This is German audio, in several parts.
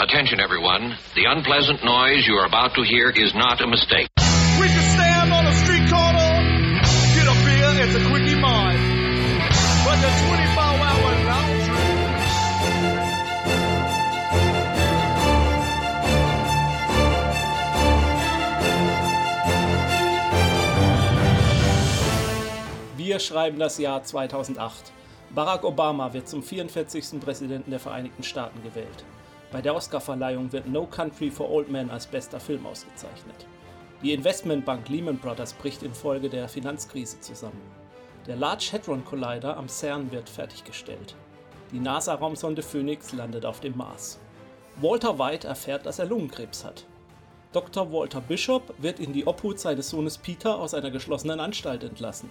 Attention, everyone. The unpleasant noise you are about to hear is not a mistake. We can stand on a street corner, get a beer, it's a quickie mine. But the 24-hour lounge Wir schreiben das Jahr 2008. Barack Obama wird zum 44. Präsidenten der Vereinigten Staaten gewählt. Bei der Oscarverleihung wird No Country for Old Men als bester Film ausgezeichnet. Die Investmentbank Lehman Brothers bricht infolge der Finanzkrise zusammen. Der Large Hadron Collider am CERN wird fertiggestellt. Die NASA-Raumsonde Phoenix landet auf dem Mars. Walter White erfährt, dass er Lungenkrebs hat. Dr. Walter Bishop wird in die Obhut seines Sohnes Peter aus einer geschlossenen Anstalt entlassen.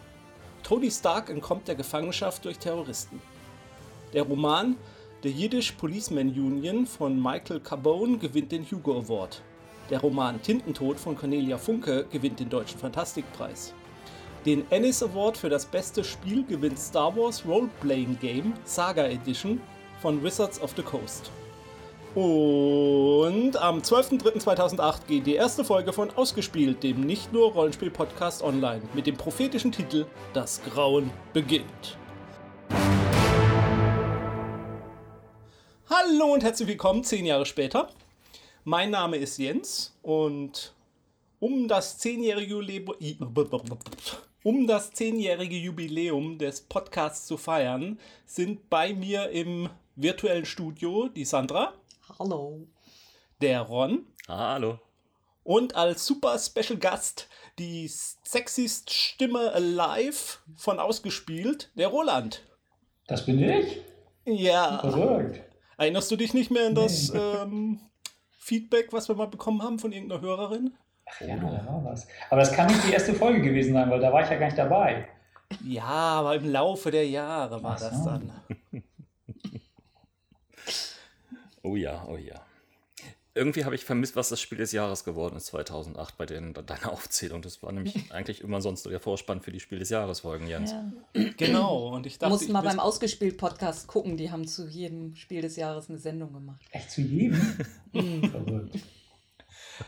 Tony Stark entkommt der Gefangenschaft durch Terroristen. Der Roman The Yiddish Policeman Union von Michael Carbone gewinnt den Hugo Award. Der Roman Tintentod von Cornelia Funke gewinnt den Deutschen Fantastikpreis. Den Ennis Award für das beste Spiel gewinnt Star Wars Role-Playing Game Saga Edition von Wizards of the Coast. Und am 12.03.2008 geht die erste Folge von Ausgespielt, dem nicht nur Rollenspiel-Podcast online, mit dem prophetischen Titel Das Grauen beginnt. Hallo und herzlich willkommen, zehn Jahre später. Mein Name ist Jens und um das zehnjährige Jubiläum, um das zehnjährige Jubiläum des Podcasts zu feiern, sind bei mir im virtuellen Studio die Sandra. Hallo. Der Ron. Hallo. Und als super Special Gast die sexyste Stimme alive von ausgespielt, der Roland. Das bin ich? Ja. Verrückt. Erinnerst du dich nicht mehr an das ähm, Feedback, was wir mal bekommen haben von irgendeiner Hörerin? Ach ja, da war was. Aber das kann nicht die erste Folge gewesen sein, weil da war ich ja gar nicht dabei. Ja, aber im Laufe der Jahre war so. das dann. Oh ja, oh ja. Irgendwie habe ich vermisst, was das Spiel des Jahres geworden ist 2008 bei den, deiner Aufzählung. Das war nämlich eigentlich immer sonst der Vorspann für die Spiel des Jahres Folgen, Jens. Ja. Genau. Und ich dachte, Mussten mal ich beim wüs- Ausgespielt-Podcast gucken, die haben zu jedem Spiel des Jahres eine Sendung gemacht. Echt zu jedem? Verrückt.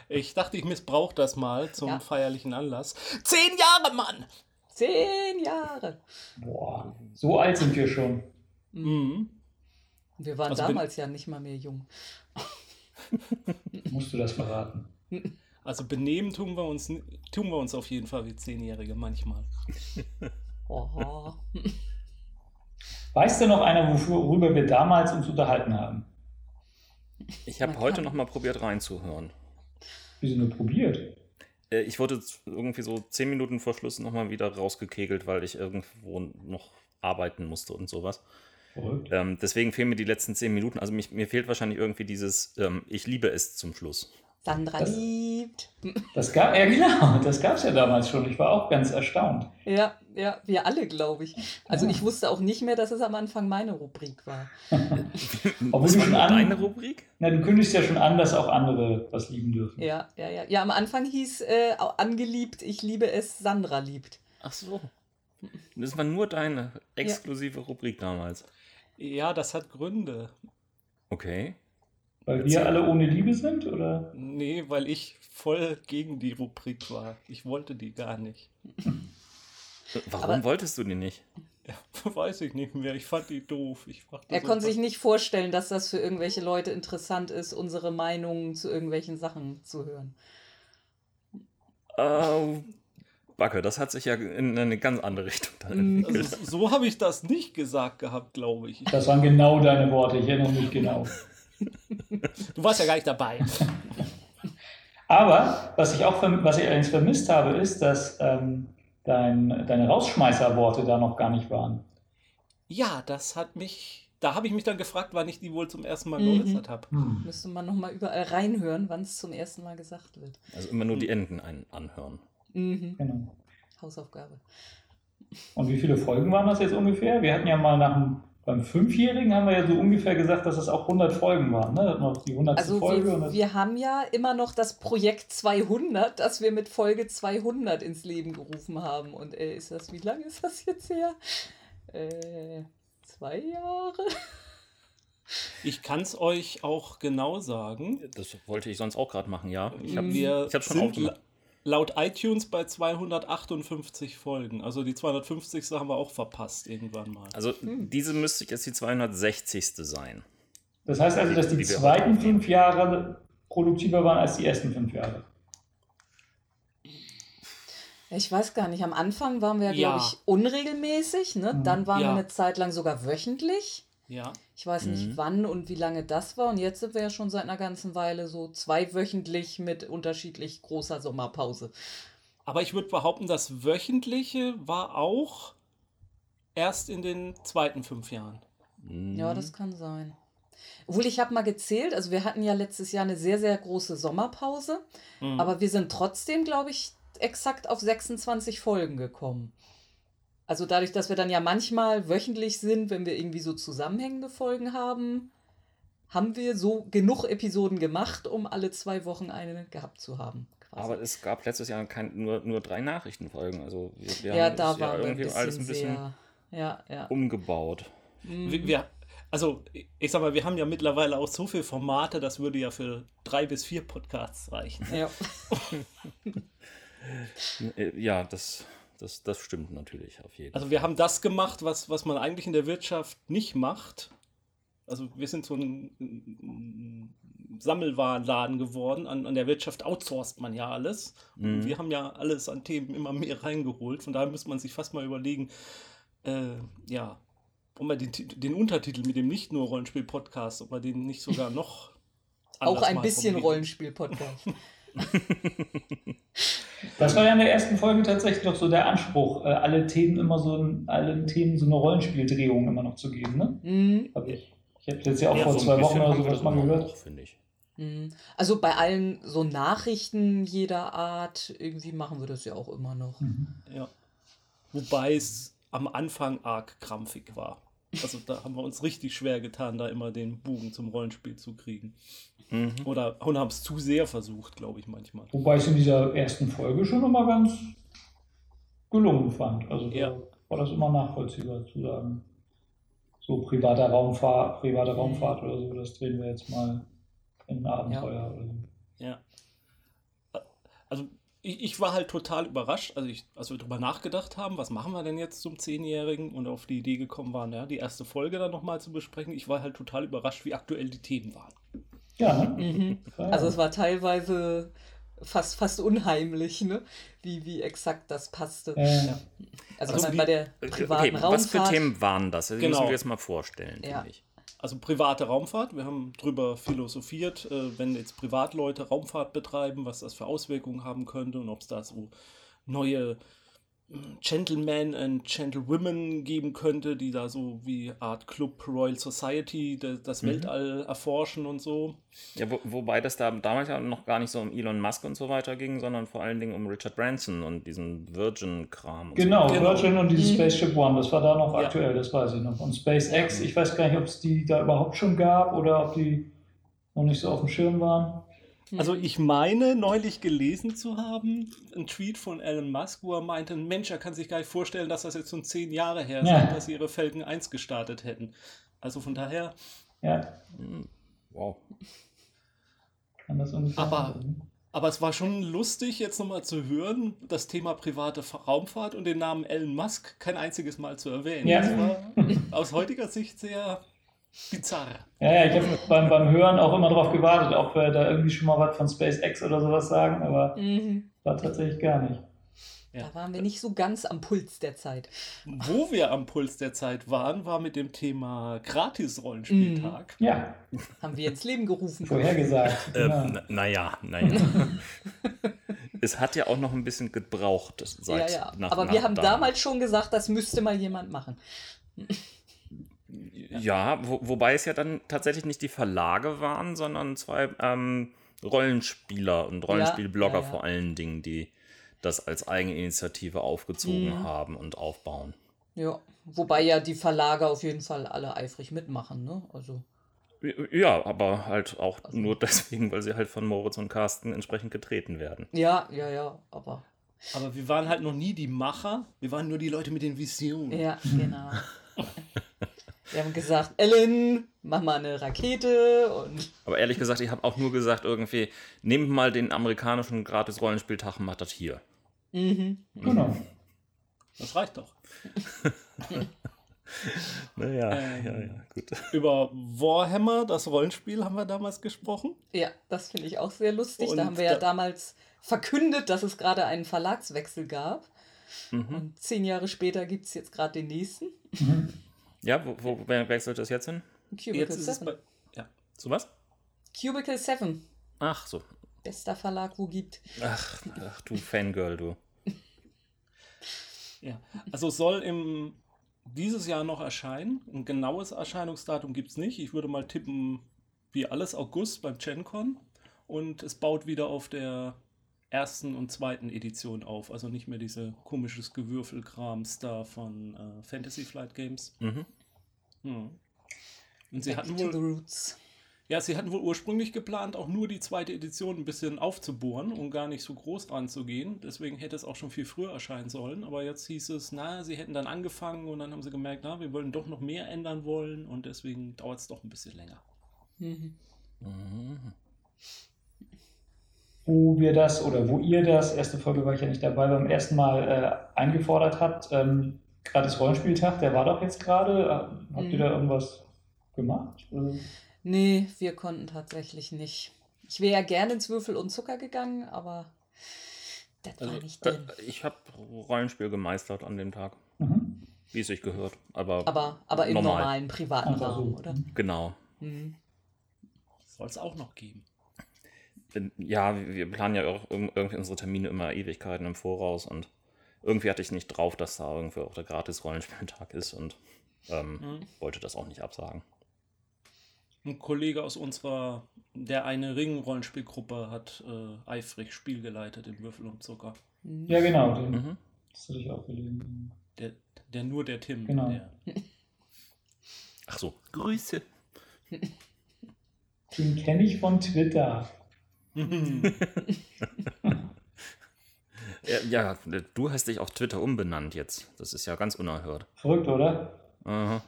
ich dachte, ich missbrauche das mal zum Ja. feierlichen Anlass. Zehn Jahre, Mann! Zehn Jahre! Boah, so alt sind wir schon. Mhm. Und wir waren Also bin- damals ja nicht mal mehr jung. Musst du das verraten? Also benehmen tun wir uns tun wir uns auf jeden Fall wie Zehnjährige manchmal. Oh. Weiß denn noch einer, worüber wir damals uns unterhalten haben? Ich habe heute noch mal probiert reinzuhören. Wieso nur probiert? Äh, Ich wurde irgendwie so zehn Minuten vor Schluss noch mal wieder rausgekegelt, weil ich irgendwo noch arbeiten musste und sowas. Verrückt. Ähm, deswegen fehlen mir die letzten zehn Minuten. Also mich, mir fehlt wahrscheinlich irgendwie dieses ähm, Ich liebe es zum Schluss. Sandra Das- liebt. Das gab, ja genau, das gab es ja damals schon. Ich war auch ganz erstaunt. Ja, ja, wir alle, glaube ich. Also Ja. ich wusste auch nicht mehr, dass es am Anfang meine Rubrik war. Obwohl du war schon an- deine Rubrik? Na, du kündigst ja schon an, dass auch andere was lieben dürfen. Ja, ja, ja. Ja, am Anfang hieß äh, auch angeliebt, ich liebe es, Sandra liebt. Ach so. Das war nur deine exklusive Rubrik damals. Ja, das hat Gründe. Okay. Weil Erzähl. wir alle ohne Liebe sind, oder? Nee, weil ich voll gegen die Rubrik war. Ich wollte die gar nicht. Warum Aber- wolltest du die nicht? Ja, weiß ich nicht mehr. Ich fand die doof. Er so, konnte sich nicht vorstellen, dass das für irgendwelche Leute interessant ist, unsere Meinungen zu irgendwelchen Sachen zu hören. Äh, Backe, das hat sich ja in eine ganz andere Richtung dann Mm, entwickelt. Also, so habe ich das nicht gesagt gehabt, glaube ich. Das waren genau deine Worte, ich erinnere mich genau. Du warst ja gar nicht dabei. Aber was ich auch was ich allerdings vermisst habe, ist, dass ähm, dein, deine Rausschmeißerworte da noch gar nicht waren. Ja, das hat mich. Da habe ich mich dann gefragt, wann ich die wohl zum ersten Mal Mhm. geäußert habe. Müsste man nochmal überall reinhören, wann es zum ersten Mal gesagt wird. Also immer nur die Enden ein anhören. Mhm. Genau. Hausaufgabe. Und wie viele Folgen waren das jetzt ungefähr? Wir hatten ja mal nach dem, beim Fünfjährigen haben wir ja so ungefähr gesagt, dass es auch 100 Folgen waren. Ne? Noch die 100. Also Folge. und wir, das, wir haben ja immer noch das Projekt 200, das wir mit Folge 200 ins Leben gerufen haben. Und äh, ist das, wie lange ist das jetzt her? Äh, zwei Jahre? Ich kann es euch auch genau sagen. Das wollte ich sonst auch gerade machen, ja. Ich habe hab schon aufgemacht. La- laut iTunes bei 258 Folgen. Also die 250. haben wir auch verpasst irgendwann mal. Also diese müsste jetzt die 260. sein. Das heißt also, dass die Die zweiten fünf Jahre produktiver waren als die ersten fünf Jahre. Ich weiß gar nicht, am Anfang waren wir, Ja. glaube ich, unregelmäßig. Ne? Dann waren Ja. wir eine Zeit lang sogar wöchentlich. Ja. Ich weiß nicht, wann und wie lange das war. Und jetzt sind wir ja schon seit einer ganzen Weile so zweiwöchentlich mit unterschiedlich großer Sommerpause. Aber ich würde behaupten, das Wöchentliche war auch erst in den zweiten fünf Jahren. Ja, das kann sein. Obwohl, ich habe mal gezählt, also wir hatten ja letztes Jahr eine sehr, sehr große Sommerpause, Mhm. aber wir sind trotzdem, glaube ich, exakt auf 26 Folgen gekommen. Also dadurch, dass wir dann ja manchmal wöchentlich sind, wenn wir irgendwie so zusammenhängende Folgen haben, haben wir so genug Episoden gemacht, um alle zwei Wochen eine gehabt zu haben. quasi. Aber es gab letztes Jahr kein, nur, nur drei Nachrichtenfolgen. Also wir, wir ja, haben da das ja ein irgendwie bisschen, alles ein bisschen sehr. Ja, ja. umgebaut. Wir, wir, also, ich sag mal, wir haben ja mittlerweile auch so viele Formate, das würde ja für drei bis vier Podcasts reichen. ja. Äh, Ja, das, das, das stimmt natürlich auf jeden Fall. Also wir haben das gemacht, was, was man eigentlich in der Wirtschaft nicht macht. Also wir sind so ein, Sammelwarenladen geworden. An, an der Wirtschaft outsourced man ja alles. Und wir haben ja alles an Themen immer mehr reingeholt. Von daher müsste man sich fast mal überlegen, äh, ja, ob man den, den Untertitel mit dem nicht nur Rollenspiel-Podcast, ob man den nicht sogar noch Auch ein bisschen. Rollenspiel-Podcast. Das war ja in der ersten Folge tatsächlich doch so der Anspruch, äh, alle Themen immer so allen Themen so eine Rollenspieldrehung immer noch zu geben, ne? Mhm. Hab ich ich habe jetzt ja auch Ja, vor So zwei Wochen oder sowas das mal gehört. finde ich. Mhm. Also bei allen so Nachrichten jeder Art, irgendwie machen wir das ja auch immer noch. Ja. Wobei es am Anfang arg krampfig war. Also da haben wir uns richtig schwer getan, da immer den Bogen zum Rollenspiel zu kriegen. Mhm. Oder und haben es zu sehr versucht, glaube ich manchmal. Wobei ich es in dieser ersten Folge schon immer ganz gelungen fand. Also Ja. war das immer nachvollziehbar zu sagen. So privater Raumfahrt, private Raumfahrt oder so, das drehen wir jetzt mal in ein Abenteuer oder so. Ja. Also ich, ich war halt total überrascht, also ich, als wir drüber nachgedacht haben, was machen wir denn jetzt zum Zehnjährigen und auf die Idee gekommen waren, ja, die erste Folge dann nochmal zu besprechen. Ich war halt total überrascht, wie aktuell die Themen waren. Ja, ne? Mhm. Ja. Also es war teilweise fast, fast unheimlich, ne? Wie, wie exakt das passte. Äh, Also, Also meine, die- bei der privaten Okay, was für Raumfahrt. Themen waren das? Die Genau. müssen wir jetzt mal vorstellen, Ja. Also private Raumfahrt, wir haben drüber philosophiert, äh, wenn jetzt Privatleute Raumfahrt betreiben, was das für Auswirkungen haben könnte und ob es da so neue äh, Gentlemen und Gentlewomen geben könnte, die da so wie Art Club Royal Society de, das Weltall erforschen und so. Ja, wo, wobei das da damals ja noch gar nicht so um Elon Musk und so weiter ging, sondern vor allen Dingen um Richard Branson und diesen Virgin-Kram. genau, Genau. Virgin und dieses Spaceship One, das war da noch Ja. aktuell, das weiß ich noch. Und SpaceX, ich weiß gar nicht, ob es die da überhaupt schon gab oder ob die noch nicht so auf dem Schirm waren. Also ich meine, neulich gelesen zu haben, ein Tweet von Elon Musk, wo er meinte, Mensch, er kann sich gar nicht vorstellen, dass das jetzt schon zehn Jahre her Ja. ist, dass sie ihre Falcon 1 gestartet hätten. Also von daher, Ja, So. Wow. kann das Aber- sein. aber es war schon lustig, jetzt nochmal zu hören, das Thema private Fa- Raumfahrt und den Namen Elon Musk kein einziges Mal zu erwähnen. Ja. Das war aus heutiger Sicht sehr bizarr. Ja, ja, ich habe beim, beim Hören auch immer darauf gewartet, auch wir da irgendwie schon mal was von SpaceX oder sowas sagen, aber Mhm. war tatsächlich gar nicht. Ja. Da waren wir nicht so ganz am Puls der Zeit. Wo wir am Puls der Zeit waren, war mit dem Thema Gratis-Rollenspieltag. Ja, Haben wir ins Leben gerufen. vorhergesagt. Ähm, na- Naja, naja. es hat ja auch noch ein bisschen gebraucht Ja, seit ja. nach- Aber nach wir haben dann. damals schon gesagt, das müsste mal jemand machen. Ja, wo, wobei es ja dann tatsächlich nicht die Verlage waren, sondern zwei ähm, Rollenspieler und Rollenspielblogger Ja, ja, ja. vor allen Dingen, die das als Eigeninitiative aufgezogen Mhm. haben und aufbauen. Ja. Wobei ja die Verlage auf jeden Fall alle eifrig mitmachen, ne? Also. Ja, aber halt auch nur deswegen, weil sie halt von Moritz und Carsten entsprechend getreten werden. Ja, ja, ja, aber. Aber wir waren halt noch nie die Macher, wir waren nur die Leute mit den Visionen. Ja, genau. Wir haben gesagt, Ellen, mach mal eine Rakete und. Aber ehrlich gesagt, ich habe auch nur gesagt, irgendwie, nehmt mal den amerikanischen Gratis-Rollenspieltag und macht das hier. Mhm. Genau. Das reicht doch. Naja, Ähm. ja, ja, gut. Über Warhammer, das Rollenspiel, haben wir damals gesprochen. Ja, das finde ich auch sehr lustig. Und da haben wir ja da- damals verkündet, dass es gerade einen Verlagswechsel gab. Mhm. Und zehn Jahre später gibt es jetzt gerade den nächsten. Ja, wo, wo wer wechselt das jetzt hin? Cubicle Jetzt ist es 7. bei. Ja. Zu was? Cubicle 7. Ach so. Bester Verlag, wo gibt. Ach, ach du Fangirl, du. ja. Also es soll im dieses Jahr noch erscheinen. Ein genaues Erscheinungsdatum gibt es nicht. Ich würde mal tippen, wie alles August beim GenCon. Und es baut wieder auf der ersten und zweiten Edition auf. Also nicht mehr diese komisches Gewürfelkrams da von äh, Fantasy Flight Games. Mhm. Hm. Und sie Back hatten wohl. Ja, sie hatten wohl ursprünglich geplant, auch nur die zweite Edition ein bisschen aufzubohren und gar nicht so groß ranzugehen. Deswegen hätte es auch schon viel früher erscheinen sollen. Aber jetzt hieß es, na, sie hätten dann angefangen und dann haben sie gemerkt, na, wir wollen doch noch mehr ändern wollen und deswegen dauert es doch ein bisschen länger. Mhm. Wo wir das oder wo ihr das, erste Folge war ich ja nicht dabei, beim ersten Mal äh, eingefordert habt, ähm, gratis Rollenspieltag, der war doch jetzt gerade. Äh, Habt ihr Mhm. da irgendwas gemacht? Äh, Nee, wir konnten tatsächlich nicht. Ich wäre ja gerne ins Würfel und Zucker gegangen, aber das war Also, nicht äh, drin. ich habe Rollenspiel gemeistert an dem Tag, mhm. wie es sich gehört. Aber, Aber, aber im normal. normalen, privaten. Rahmen, oder? Genau. Mhm. Soll es auch noch geben. Ja, wir planen ja auch irg- irgendwie unsere Termine immer Ewigkeiten im Voraus und irgendwie hatte ich nicht drauf, dass da irgendwie auch der Gratis-Rollenspieltag ist und ähm, Mhm. wollte das auch nicht absagen. Ein Kollege aus unserer, der eine Ring-Rollenspielgruppe hat äh, eifrig Spiel geleitet im Würfel und Zucker. Ja, genau. Den, Mhm. Das hatte ich auch gelesen. Der, der nur der Tim. Genau. Der, Ach so, Grüße. Den kenne ich von Twitter. Ja, ja, du hast dich auf Twitter umbenannt jetzt. Das ist ja ganz unerhört. Verrückt, oder? Aha.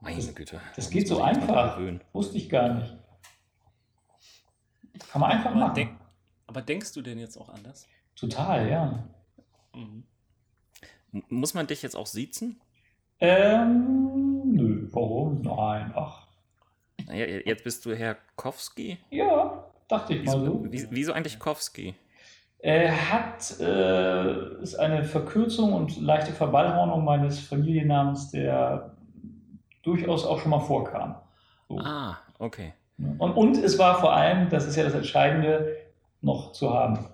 Meine Güte. Das Da geht so einfach. Wusste ich gar nicht. Kann man einfach aber, machen. denk, aber denkst du denn jetzt auch anders? Total, ja. Mhm. Muss man dich jetzt auch siezen? Ähm, nö, warum? Nein, ach. Naja, jetzt bist du Herr Kowski. Ja, dachte ich mal Wieso, so. wie- wieso eigentlich Kowski? Er hat, äh, ist eine Verkürzung und leichte Verballhornung meines Familiennamens, der durchaus auch schon mal vorkam. So. Ah, okay. Und, und es war vor allem, das ist ja das Entscheidende, noch zu haben.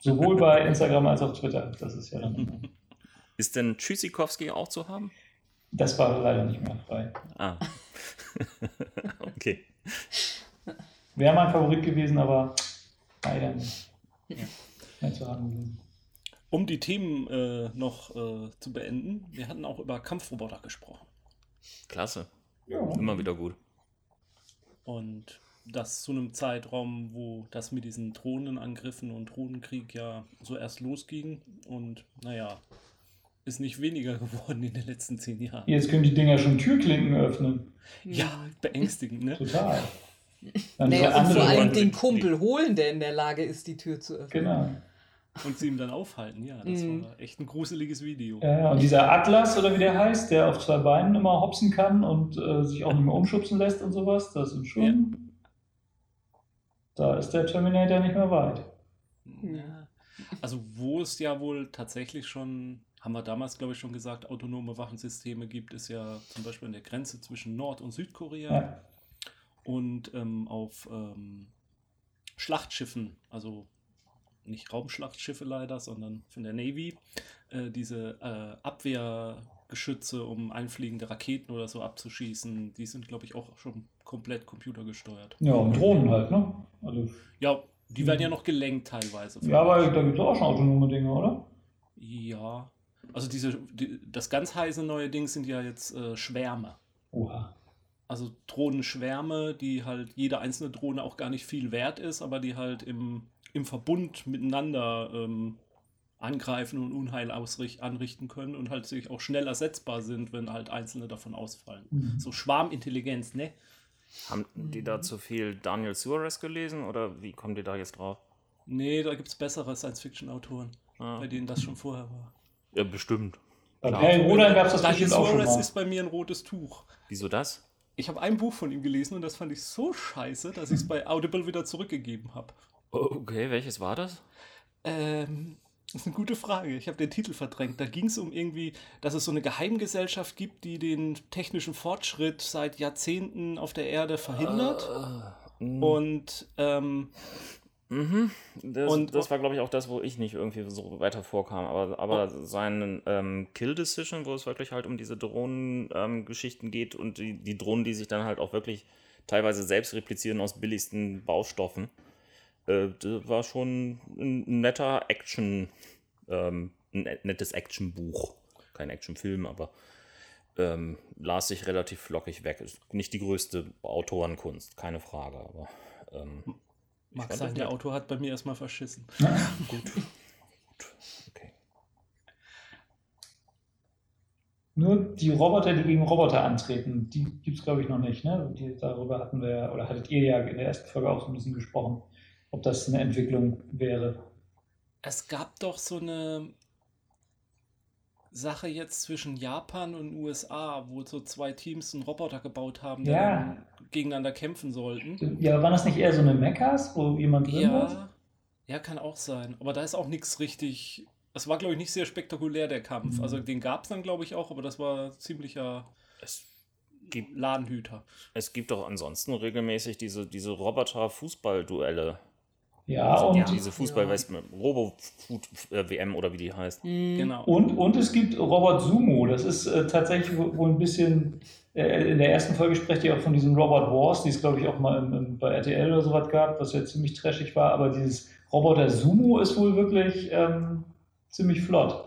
Sowohl bei Instagram als auch Twitter. Das ist ja dann. Ist denn Tschüssikowski auch zu haben? Das war leider nicht mehr frei. Ah. okay. Wäre mein Favorit gewesen, aber leider nicht mehr zu haben gewesen. Um die Themen äh, noch äh, zu beenden, wir hatten auch über Kampfroboter gesprochen. Klasse. Ja. Immer wieder gut. Und das zu einem Zeitraum, wo das mit diesen Drohnenangriffen und Drohnenkrieg ja so erst losging. Und naja, ist nicht weniger geworden in den letzten zehn Jahren. Jetzt können die Dinger schon Türklinken öffnen. Ja, beängstigend, ne? Total. Dann Naja, und vor allem den Kumpel holen, der in der Lage ist, die Tür zu öffnen. Genau. Und sie ihm dann aufhalten, ja. Das Mhm. war echt ein gruseliges Video. Ja, ja, und dieser Atlas, oder wie der heißt, der auf zwei Beinen immer hopsen kann und äh, sich auch nicht mehr umschubsen lässt und sowas, das ist schon. Da ist der Terminator nicht mehr weit. Ja. Also wo es ja wohl tatsächlich schon, haben wir damals glaube ich schon gesagt, autonome Waffensysteme gibt, ist ja zum Beispiel an der Grenze zwischen Nord- und Südkorea Ja. Und ähm, auf ähm, Schlachtschiffen, also nicht Raumschlachtschiffe leider, sondern von der Navy, äh, diese äh, Abwehrgeschütze, um einfliegende Raketen oder so abzuschießen, die sind glaube ich auch schon komplett computergesteuert. Ja, und Drohnen halt, ne? Also, Ja, die werden ja noch gelenkt teilweise. ja, aber da gibt es auch schon autonome Dinge, oder? Ja, also diese, die, das ganz heiße neue Ding sind ja jetzt äh, Schwärme. Oha. Also Drohnenschwärme, die halt jede einzelne Drohne auch gar nicht viel wert ist, aber die halt im, im Verbund miteinander ähm, angreifen und Unheil anrichten können und halt sich auch schnell ersetzbar sind, wenn halt einzelne davon ausfallen. Mhm. So Schwarmintelligenz, ne? Haben die da zu viel Daniel Suarez gelesen oder wie kommen die da jetzt drauf? Nee, da gibt es bessere Science-Fiction-Autoren, Ah. bei denen das schon vorher war. Ja, bestimmt. Bei Klar. Perry Rodan gab es das Daniel Suarez ist bei mir ein rotes Tuch. Wieso das? Ich habe ein Buch von ihm gelesen und das fand ich so scheiße, dass ich es bei Audible wieder zurückgegeben habe. Okay, welches war das? Ähm, das ist eine gute Frage. Ich habe den Titel verdrängt. Da ging es um irgendwie, dass es so eine Geheimgesellschaft gibt, die den technischen Fortschritt seit Jahrzehnten auf der Erde verhindert. Mhm. Und ähm, Mhm. Das, Und- das war, glaube ich, auch das, wo ich nicht irgendwie so weiter vorkam. Aber, aber sein ähm, Kill Decision, wo es wirklich halt um diese Drohnen-Geschichten geht und die, die Drohnen, die sich dann halt auch wirklich teilweise selbst replizieren aus billigsten Baustoffen, äh, das war schon ein netter Action, ähm, ein nettes Actionbuch. Kein Actionfilm, aber ähm, las sich relativ flockig weg. Ist nicht die größte Autorenkunst, keine Frage, aber. Mag sein, der. Autor hat bei mir erstmal verschissen. Gut. Gut. Okay. Nur die Roboter, die gegen Roboter antreten, die gibt es, glaube ich, noch nicht. Ne? Die, darüber hatten wir, oder hattet ihr ja in der ersten Folge auch so ein bisschen gesprochen, ob das eine Entwicklung wäre. Es gab doch so eine Sache jetzt zwischen Japan und USA, wo so zwei Teams einen Roboter gebaut haben, der Ja. gegeneinander kämpfen sollten. Ja, aber waren das nicht eher so eine Mechas, wo jemand drin war? Ja, ja, kann auch sein. Aber da ist auch nichts richtig. Es war, glaube ich, nicht sehr spektakulär, der Kampf. Mhm. Also den gab es dann, glaube ich, auch, aber das war ziemlicher Es gibt, Ladenhüter. es gibt doch ansonsten regelmäßig diese, diese Roboter-Fußball-Duelle. Ja, Also und, diese fußball Robo-WM oder wie die heißt. Mhm. Genau. und, und es gibt Robot Sumo. Das ist äh, tatsächlich wo- wohl ein bisschen. Äh, in der ersten Folge sprecht ihr auch von diesen Robot Wars, die es, glaube ich, auch mal im, im, bei RTL oder sowas gab, was ja ziemlich trashig war. Aber dieses Roboter Sumo ist wohl wirklich ähm, ziemlich flott.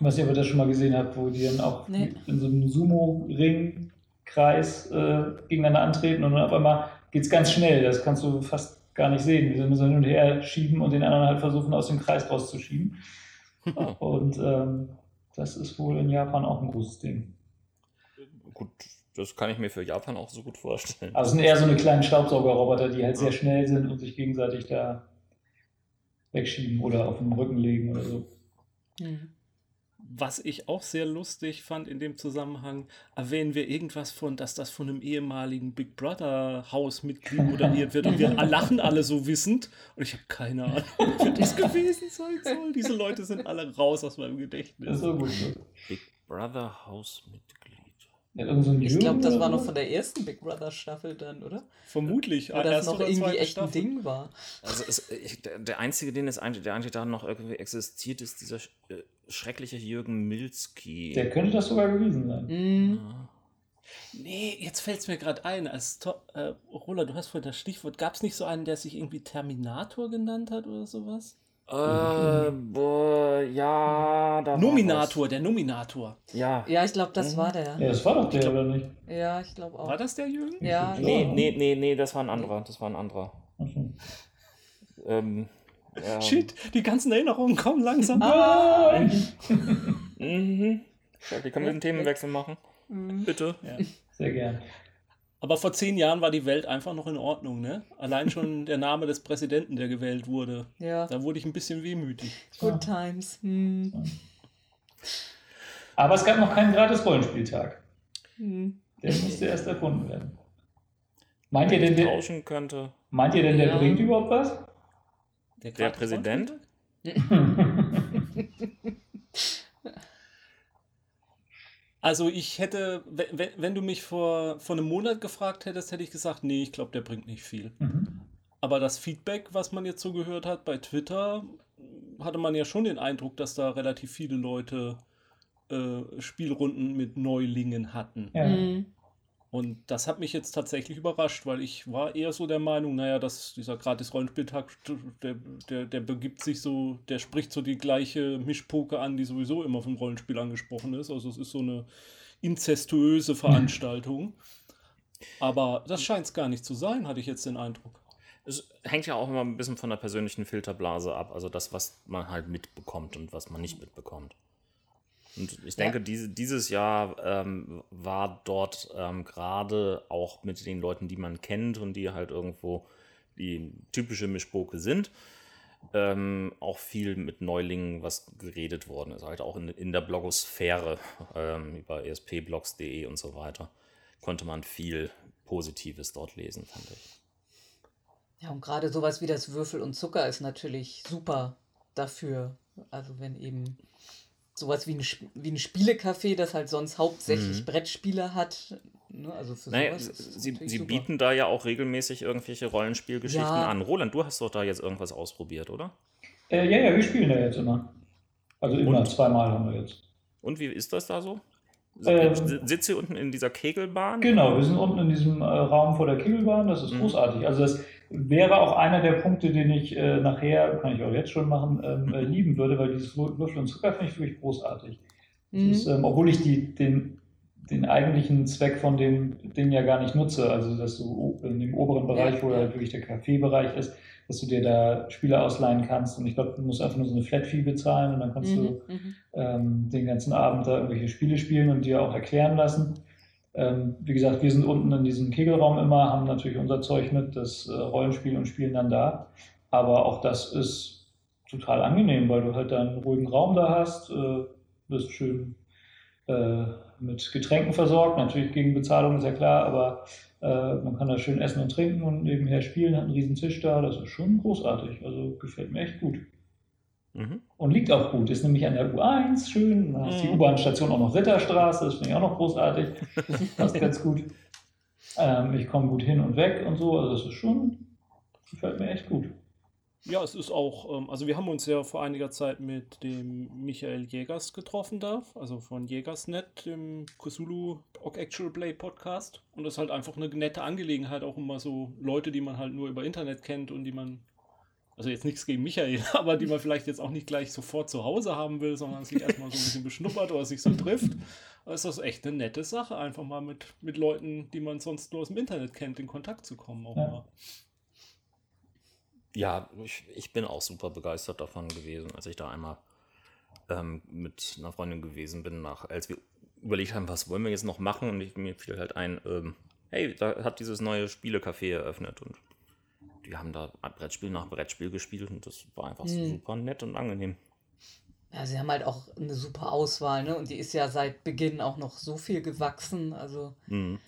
Ob ihr das schon mal gesehen habt, wo die dann auch Nee. in so einem Sumo-Ring-Kreis äh, gegeneinander antreten und dann auf einmal geht es ganz schnell. Das kannst du fast gar nicht sehen. Die so hin und her schieben und den anderen halt versuchen, aus dem Kreis rauszuschieben. und ähm, das ist wohl in Japan auch ein großes Ding. Gut, das kann ich mir für Japan auch so gut vorstellen. Also es sind eher so eine kleinen Staubsaugerroboter, die halt sehr schnell sind und sich gegenseitig da wegschieben oder auf den Rücken legen oder so. Mhm. Was ich auch sehr lustig fand in dem Zusammenhang, erwähnen wir irgendwas von, dass das von einem ehemaligen Big Brother Hausmitglied moderiert wird und wir lachen alle so wissend und ich habe keine Ahnung, wer das gewesen sein soll. Diese Leute sind alle raus aus meinem Das ist Gedächtnis. so gut. so. Big Brother Hausmitglied. Ja, so ein Ich glaube, das war noch von der ersten Big Brother Staffel dann, oder? Vermutlich. Wo das erste noch irgendwie echt ein Staffel. Ding war. Also es, ich, der, einzige, den es eigentlich, der eigentlich da noch irgendwie existiert, ist dieser äh, schreckliche Jürgen Milski. Der könnte das sogar gewesen sein. Mhm. Ja. Nee, jetzt fällt es mir gerade ein. Als To äh, Roland, du hast vorhin das Stichwort. Gab es nicht so einen, der sich irgendwie Terminator genannt hat oder sowas? Äh, boah, ja, da war Nominator, der Nominator. Ja. Ja, ich glaube, das war der. Ja, das war doch der, oder nicht? Ja, ich glaube auch. War das der Jürgen? Ja, Nee, Ja. nee, nee, nee, das war ein anderer. Das war ein anderer. Ach so. Ähm, ja. Shit, die ganzen Erinnerungen kommen langsam. Ah. Mhm. Okay, können wir einen Themenwechsel machen? Mhm. Bitte. Sehr gern. Aber vor zehn Jahren war die Welt einfach noch in Ordnung, ne? Allein schon der Name des Präsidenten, der gewählt wurde. Ja, Da wurde ich ein bisschen wehmütig. good times. Hm. Aber es gab noch keinen gratis Rollenspieltag. Hm. Der musste erst erfunden werden. Meint ihr denn, der, tauschen könnte. meint ihr denn, der Ja. bringt überhaupt was? Der Gratis- Präsident? Also ich hätte, we- we- wenn du mich vor, vor einem Monat gefragt hättest, hätte ich gesagt, nee, ich glaube, der bringt nicht viel. Mhm. Aber das Feedback, was man jetzt so gehört hat bei Twitter, hatte man ja schon den Eindruck, dass da relativ viele Leute äh, Spielrunden mit Neulingen hatten. Ja. Hm. Und das hat mich jetzt tatsächlich überrascht, weil ich war eher so der Meinung, naja, dass dieser Gratis-Rollenspieltag, der, der, der begibt sich so, der spricht so die gleiche Mischpoke an, die sowieso immer vom Rollenspiel angesprochen ist. Also es ist so eine inzestuöse Veranstaltung. Aber das scheint es gar nicht zu sein, hatte ich jetzt den Eindruck. Es hängt ja auch immer ein bisschen von der persönlichen Filterblase ab, also das, was man halt mitbekommt und was man nicht mitbekommt. Und ich denke, Ja. diese, dieses Jahr ähm, war dort ähm, gerade auch mit den Leuten, die man kennt und die halt irgendwo die typische Mischpoke sind, ähm, auch viel mit Neulingen was geredet worden ist. Halt auch in, in der Blogosphäre, ähm, über espblogs.de und so weiter, konnte man viel Positives dort lesen, fand ich. Ja, und gerade sowas wie das Würfel und Zucker ist natürlich super dafür. Also wenn eben sowas wie ein, wie ein Spielecafé, das halt sonst hauptsächlich Mhm. Brettspiele hat. Ne? Also für Naja, sie, sie bieten da ja auch regelmäßig irgendwelche Rollenspielgeschichten Ja. an. Roland, du hast doch da jetzt irgendwas ausprobiert, oder? Äh, ja, ja, wir spielen da jetzt immer. Also immer Und? zweimal haben wir jetzt. Und wie ist das da so? Ähm, Sitzt ihr unten in dieser Kegelbahn? Genau, wir sind unten in diesem äh, Raum vor der Kegelbahn, das ist Mhm. großartig. Also das wäre auch einer der Punkte, den ich äh, nachher, kann ich auch jetzt schon machen, ähm, äh, lieben würde, weil dieses Wür- Würfel und Zucker finde ich wirklich großartig. Mhm. ist, ähm, obwohl ich die, den, den eigentlichen Zweck von dem Ding ja gar nicht nutze, also dass du in dem oberen Bereich, wo ja. halt wirklich der Kaffeebereich ist, dass du dir da Spiele ausleihen kannst und ich glaube, du musst einfach nur so eine Flat-Fee bezahlen und dann kannst du Mhm, mhm. ähm, den ganzen Abend da irgendwelche Spiele spielen und dir auch erklären lassen. Ähm, wie gesagt, wir sind unten in diesem Kegelraum immer, haben natürlich unser Zeug mit, das äh, Rollenspiel und spielen dann da. Aber auch das ist total angenehm, weil du halt da einen ruhigen Raum da hast, äh, bist schön äh, mit Getränken versorgt, natürlich gegen Bezahlung, ist ja klar, aber äh, man kann da schön essen und trinken und nebenher spielen, hat einen riesen Tisch da, das ist schon großartig, also gefällt mir echt gut. Mhm. Und liegt auch gut. Ist nämlich an der U1 schön. Dann ist die Mhm. U-Bahn-Station auch noch Ritterstraße. Das finde ich auch noch großartig. Passt ganz gut. Ähm, ich komme gut hin und weg und so. Also das ist schon, gefällt mir echt gut. Ja, es ist auch, ähm, also wir haben uns ja vor einiger Zeit mit dem Michael Jägers getroffen da, also von Jägersnet, dem Cthulhu Actual Play Podcast. Und das ist halt einfach eine nette Angelegenheit, auch immer so Leute, die man halt nur über Internet kennt und die man, also jetzt nichts gegen Michael, aber die man vielleicht jetzt auch nicht gleich sofort zu Hause haben will, sondern sich erstmal so ein bisschen beschnuppert oder sich so trifft. Ist das echt eine nette Sache, einfach mal mit, mit Leuten, die man sonst nur aus dem Internet kennt, in Kontakt zu kommen. Auch Ja. mal. Ja, ich, ich bin auch super begeistert davon gewesen, als ich da einmal ähm, mit einer Freundin gewesen bin, nach, als wir überlegt haben, was wollen wir jetzt noch machen und ich, mir fiel halt ein, ähm, hey, da hat dieses neue Spielecafé eröffnet und die haben da Brettspiel nach Brettspiel gespielt und das war einfach Mhm. super nett und angenehm. Ja, sie haben halt auch eine super Auswahl, ne? Und die ist ja seit Beginn auch noch so viel gewachsen. Also Mhm.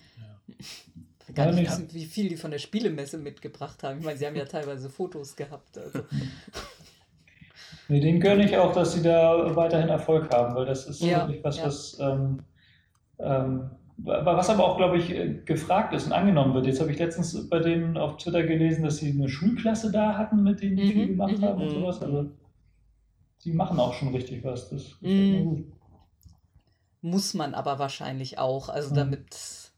gar Ja, nicht nicht- wissen, wie viel die von der Spielemesse mitgebracht haben. Ich meine, sie haben ja teilweise Fotos gehabt. Also. Nee, denen gönne ich auch, dass sie da weiterhin Erfolg haben, weil das ist Ja, wirklich was, ja. was, ähm, ähm, was aber auch, glaube ich, äh, gefragt ist und angenommen wird. Jetzt habe ich letztens bei denen auf Twitter gelesen, dass sie eine Schulklasse da hatten, mit denen die Mhm, viel gemacht mhm, haben und mhm. sowas. Also, die machen auch schon richtig was. Das Mhm. gut. Muss man aber wahrscheinlich auch. Also Mhm. damit.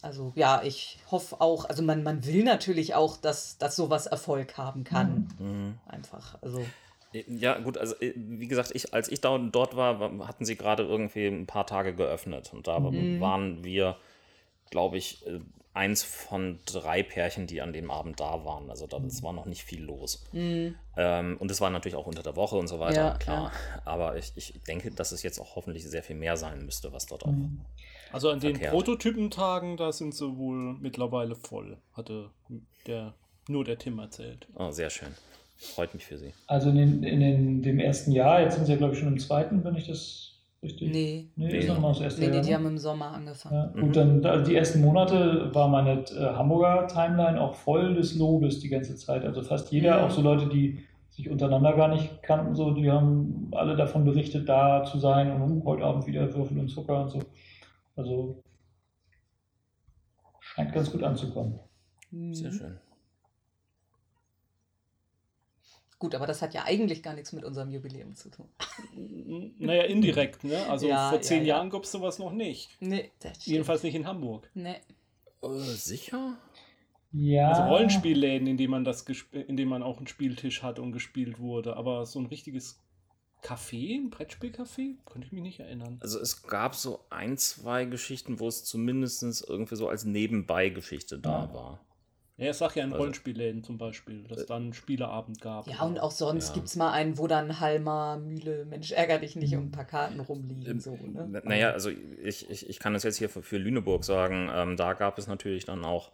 Also ja, ich hoffe auch, also man, man will natürlich auch, dass, dass sowas Erfolg haben kann. Mhm. Einfach. Also. Ja, gut, also äh, wie gesagt, ich, als ich da, dort war, hatten sie gerade irgendwie ein paar Tage geöffnet. Und da Mhm. waren wir, glaube ich, äh, eins von drei Pärchen, die an dem Abend da waren. Also da, es war noch nicht viel los. mh, Ähm, und es war natürlich auch unter der Woche und so weiter, Ja, klar. Aber ich, ich denke, dass es jetzt auch hoffentlich sehr viel mehr sein müsste, was dort auch. Mhm. Also an den Verkehrt. Prototypentagen, da sind sie wohl mittlerweile voll, hatte der nur der Tim erzählt. Oh, sehr schön. Freut mich für Sie. Also in, den, in den, dem ersten Jahr, jetzt sind sie ja, glaube ich, schon im zweiten, wenn ich das richtig. nee. Nee, Nee. ist noch mal das erste Nee, nee, Jahr. die ne? haben im Sommer angefangen. Ja, Mhm. gut, dann also die ersten Monate war meine äh, Hamburger Timeline auch voll des Lobes die ganze Zeit. Also fast jeder, Mhm. auch so Leute, die sich untereinander gar nicht kannten, so, die haben alle davon berichtet, da zu sein und uh, heute Abend wieder Würfel und Zucker und so. Also scheint ganz gut anzukommen. Sehr Mhm. schön. Gut, aber das hat ja eigentlich gar nichts mit unserem Jubiläum zu tun. Naja, indirekt, ne? Also Ja, vor zehn ja. Jahren gab es sowas noch nicht. Nee, das stimmt. Jedenfalls nicht in Hamburg. Nee. Äh, sicher? Ja. Also Rollenspielläden, in denen man das in denen man auch einen Spieltisch hat und gespielt wurde. Aber so ein richtiges Café, ein Brettspielcafé, könnte ich mich nicht erinnern. Also es gab so ein, zwei Geschichten, wo es zumindest irgendwie so als Nebenbei-Geschichte da Ja. war. Ja, ich sag ja in Also- Rollenspielläden zum Beispiel, dass dann einen Spieleabend gab. Ja, und auch sonst Ja. gibt es mal einen, wo dann Halma, Mühle, Mensch, ärger dich nicht und ein paar Karten rumliegen. Ähm, So, ne? Naja, also ich, ich, ich kann das jetzt hier für, für Lüneburg sagen. Ähm, da gab es natürlich dann auch,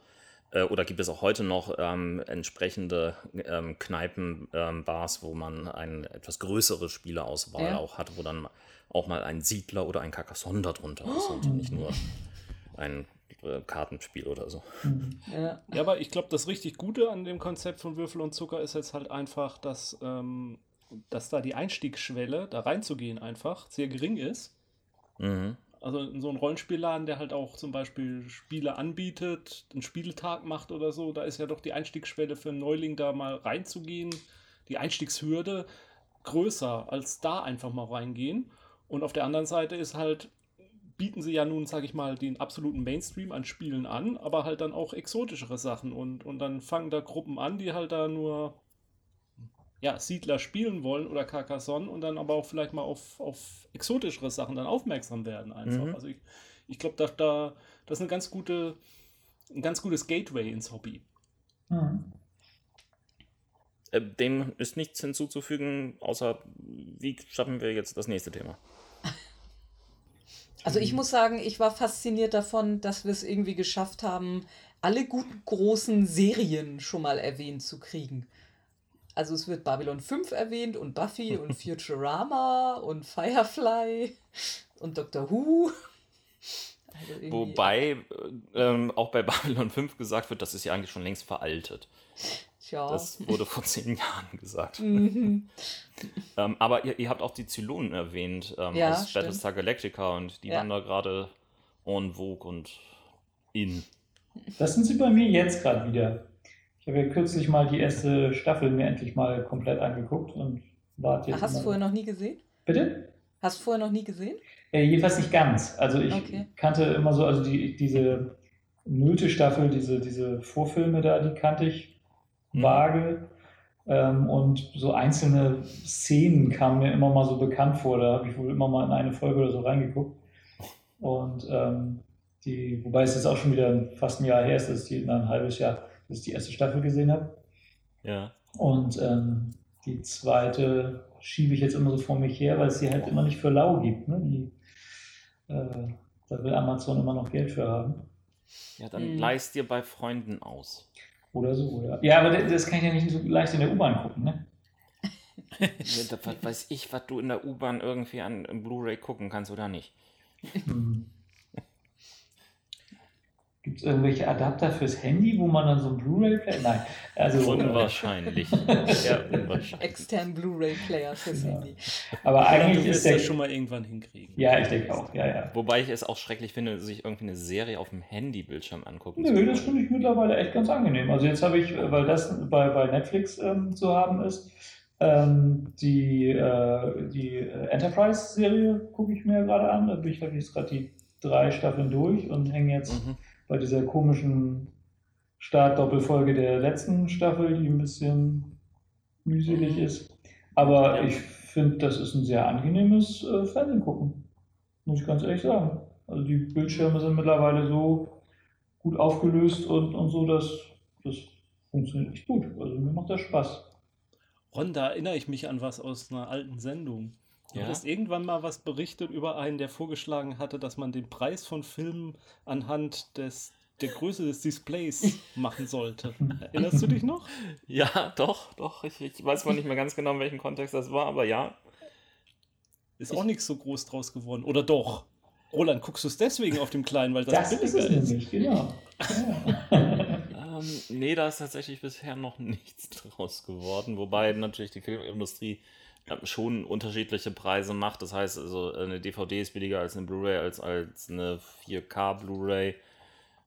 äh, oder gibt es auch heute noch ähm, entsprechende ähm, Kneipen, ähm, Bars, wo man eine etwas größere Spieleauswahl Ja. auch hat, wo dann auch mal ein Siedler oder ein Carcassonne darunter ist und nicht nur ein äh, Kartenspiel oder so. Ja. Ja, aber ich glaube, das richtig Gute an dem Konzept von Würfel und Zucker ist jetzt halt einfach, dass, ähm, dass da die Einstiegsschwelle, da reinzugehen, einfach sehr gering ist. Mhm. Also in so einem Rollenspielladen, der halt auch zum Beispiel Spiele anbietet, einen Spieltag macht oder so, da ist ja doch die Einstiegsschwelle für einen Neuling da mal reinzugehen, die Einstiegshürde größer als da einfach mal reingehen. Und auf der anderen Seite ist halt, bieten sie ja nun, sage ich mal, den absoluten Mainstream an Spielen an, aber halt dann auch exotischere Sachen. Und, und dann fangen da Gruppen an, die halt da nur ja, Siedler spielen wollen oder Carcassonne und dann aber auch vielleicht mal auf, auf exotischere Sachen dann aufmerksam werden einfach. Mhm. Also ich, ich glaube, da, da, das ist eine ganz gute, ein ganz gutes Gateway ins Hobby. Mhm. Äh, dem ist nichts hinzuzufügen, außer wie schaffen wir jetzt das nächste Thema? Also ich muss sagen, ich war fasziniert davon, dass wir es irgendwie geschafft haben, alle guten großen Serien schon mal erwähnt zu kriegen. Also es wird Babylon 5 erwähnt und Buffy und Futurama und Firefly und Doctor Who. Also Wobei äh, ähm, auch bei Babylon 5 gesagt wird, das ist ja eigentlich schon längst veraltet. Tja. Das wurde vor zehn Jahren gesagt. Mhm. Ähm, aber ihr, ihr habt auch die Zylonen erwähnt ähm, Ja, aus stimmt. Battlestar Galactica und die Ja. waren da gerade en vogue und in. Das sind sie bei mir jetzt gerade wieder. Ich habe ja kürzlich mal die erste Staffel mir endlich mal komplett angeguckt und warte jetzt. Hast du vorher noch nie gesehen? Bitte? Hast du vorher noch nie gesehen? Äh, jedenfalls nicht ganz. Also ich Okay. kannte immer so, also die, diese nullte Staffel, diese, diese Vorfilme da, die kannte ich. Vage. Ähm, und so einzelne Szenen kamen mir immer mal so bekannt vor. Da habe ich wohl immer mal in eine Folge oder so reingeguckt. Und ähm, die, wobei es jetzt auch schon wieder fast ein Jahr her ist, dass ich die, na, ein halbes Jahr, dass ich die erste Staffel gesehen habe. Ja. Und ähm, die zweite schiebe ich jetzt immer so vor mich her, weil es sie halt immer nicht für lau gibt. Ne? Die, äh, da will Amazon immer noch Geld für haben. Ja, dann Mhm. leihst dir bei Freunden aus. Oder so, ja. Ja, aber das kann ich ja nicht so leicht in der U-Bahn gucken, ne? Was weiß ich, was du in der U-Bahn irgendwie an Blu-ray gucken kannst oder nicht. Gibt es irgendwelche Adapter fürs Handy, wo man dann so ein Blu-ray-Player. Nein. Also, Unwahrscheinlich. ja, unwahrscheinlich. Extern Blu-ray-Player fürs Ja. Handy. aber du eigentlich wirst ist der. das schon mal irgendwann hinkriegen. ja, ich denke auch. Ja, ja. Wobei ich es auch schrecklich finde, sich irgendwie eine Serie auf dem Handybildschirm angucken Nö, das finde ich mittlerweile echt ganz angenehm. Also jetzt habe ich, äh, weil das bei, bei Netflix ähm, zu haben ist, ähm, die, äh, die Enterprise-Serie gucke ich mir gerade an. Da bin ich, habe ich jetzt gerade die drei Staffeln durch und hänge jetzt Mhm. Bei dieser komischen Start-Doppelfolge der letzten Staffel, die ein bisschen mühselig Mhm. ist. Aber Ja. ich finde, das ist ein sehr angenehmes äh, Fernsehen gucken. Muss ich ganz ehrlich sagen. Also die Bildschirme sind mittlerweile so gut aufgelöst und, und so, dass das funktioniert echt gut. Also mir macht das Spaß. Ron, da erinnere ich mich an was aus einer alten Sendung. Du Ja? hattest irgendwann mal was berichtet über einen, der vorgeschlagen hatte, dass man den Preis von Filmen anhand des, der Größe des Displays machen sollte. Erinnerst du dich noch? Ja, doch, doch. Ich, ich weiß mal nicht mehr ganz genau, in welchem Kontext das war, aber ja. Ist auch nichts so groß draus geworden. Oder doch? Roland, guckst du es deswegen auf dem Kleinen, weil das, Das ist billiger es ist? nämlich, genau. Ja. Ähm, nee, da ist tatsächlich bisher noch nichts draus geworden, wobei natürlich die Filmindustrie schon unterschiedliche Preise macht. Das heißt, also eine DVD ist billiger als eine Blu-ray, als, als eine 4K Blu-ray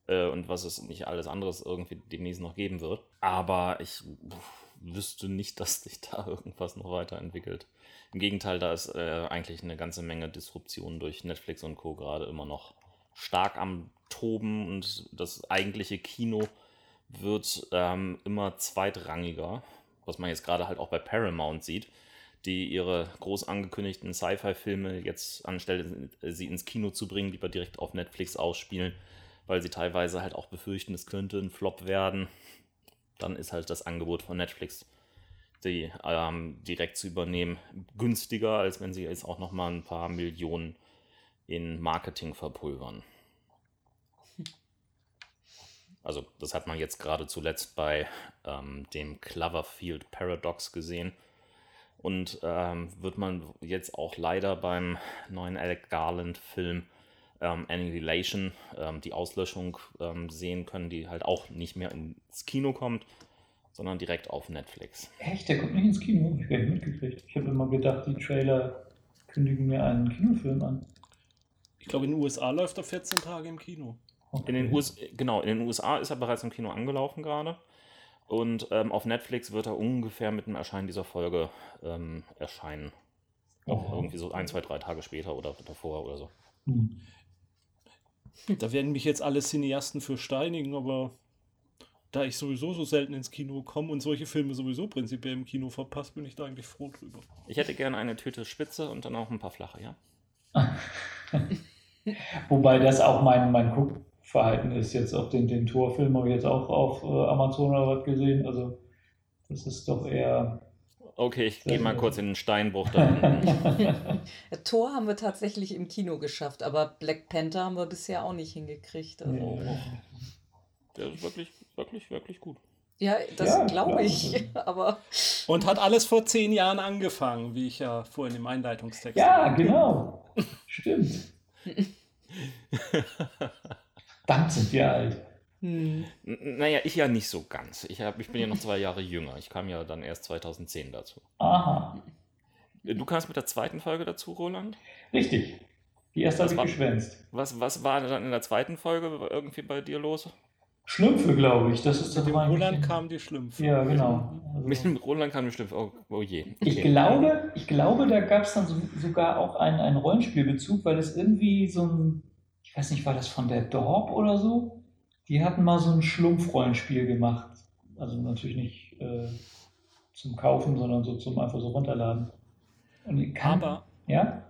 äh, und was es nicht alles anderes irgendwie demnächst noch geben wird. Aber ich wüsste nicht, dass sich da irgendwas noch weiterentwickelt. Im Gegenteil, da ist äh, eigentlich eine ganze Menge Disruption durch Netflix und Co. gerade immer noch stark am Toben und das eigentliche Kino wird ähm, immer zweitrangiger, was man jetzt gerade halt auch bei Paramount sieht, die ihre groß angekündigten Sci-Fi-Filme jetzt anstelle, sie ins Kino zu bringen, lieber direkt auf Netflix ausspielen, weil sie teilweise halt auch befürchten, es könnte ein Flop werden. dann ist halt das Angebot von Netflix, die ähm, direkt zu übernehmen, günstiger, als wenn sie jetzt auch noch mal ein paar Millionen in Marketing verpulvern. Also das hat man jetzt gerade zuletzt bei ähm, dem Cloverfield Paradox gesehen und ähm, wird man jetzt auch leider beim neuen Alec Garland-Film ähm, Annihilation, ähm, die Auslöschung ähm, sehen können, die halt auch nicht mehr ins Kino kommt, sondern direkt auf Netflix. Echt? Der kommt nicht ins Kino? Ich nicht mitgekriegt. Ich habe immer gedacht, die Trailer kündigen mir einen Kinofilm an. Ich glaube, in den USA läuft er 14 Tage im Kino. In den US genau, in den USA ist er bereits im Kino angelaufen gerade. Und ähm, auf Netflix wird er ungefähr mit dem Erscheinen dieser Folge ähm, erscheinen. Auch Aha. irgendwie so ein, zwei, drei Tage später oder davor oder so. Hm. Da werden mich jetzt alle Cineasten für steinigen, aber da ich sowieso so selten ins Kino komme und solche Filme sowieso prinzipiell im Kino verpasse, bin ich da eigentlich froh drüber. Ich hätte gerne eine Tüte Spitze und dann auch ein paar flache, ja? Wobei das auch mein, mein Guckverhalten ist. Jetzt auch den, den Torfilm habe ich jetzt auch auf äh, Amazon oder was gesehen. Also das ist doch eher. Okay, ich gehe mal kurz in den Steinbruch da hinten. Thor haben wir tatsächlich im Kino geschafft, aber Black Panther haben wir bisher auch nicht hingekriegt. Also. Nee. Der ist wirklich, wirklich, wirklich gut. Ja, das Ja, glaube klar. ich. Aber Und hat alles vor zehn Jahren angefangen, wie ich ja vorhin im Einleitungstext Ja, genau. Stimmt. Verdammt sind wir alt. hm, naja, ich ja nicht so ganz. Ich, hab, ich bin ja noch zwei Jahre jünger. Ich kam ja dann erst 2010 dazu. Aha. Du kamst mit der zweiten Folge dazu, Roland? Richtig. Die erste habe ich war- geschwänzt. Was, was war dann in der zweiten Folge irgendwie bei dir los? Schlümpfe, glaube ich. Das ist das Mit dem Roland kam die Schlümpfe. Ja, genau. Mit Also, dem Roland kam bestimmt. Oh, oh je. ich, Okay. glaube, ich glaube, da gab es dann so, sogar auch einen, einen Rollenspielbezug, weil es irgendwie so ein, ich weiß nicht, war das von der Dorp oder so? Die hatten mal so ein Schlumpf-Rollenspiel gemacht. Also natürlich nicht äh, zum Kaufen, sondern so zum einfach so runterladen. Und kann, Aber, ja?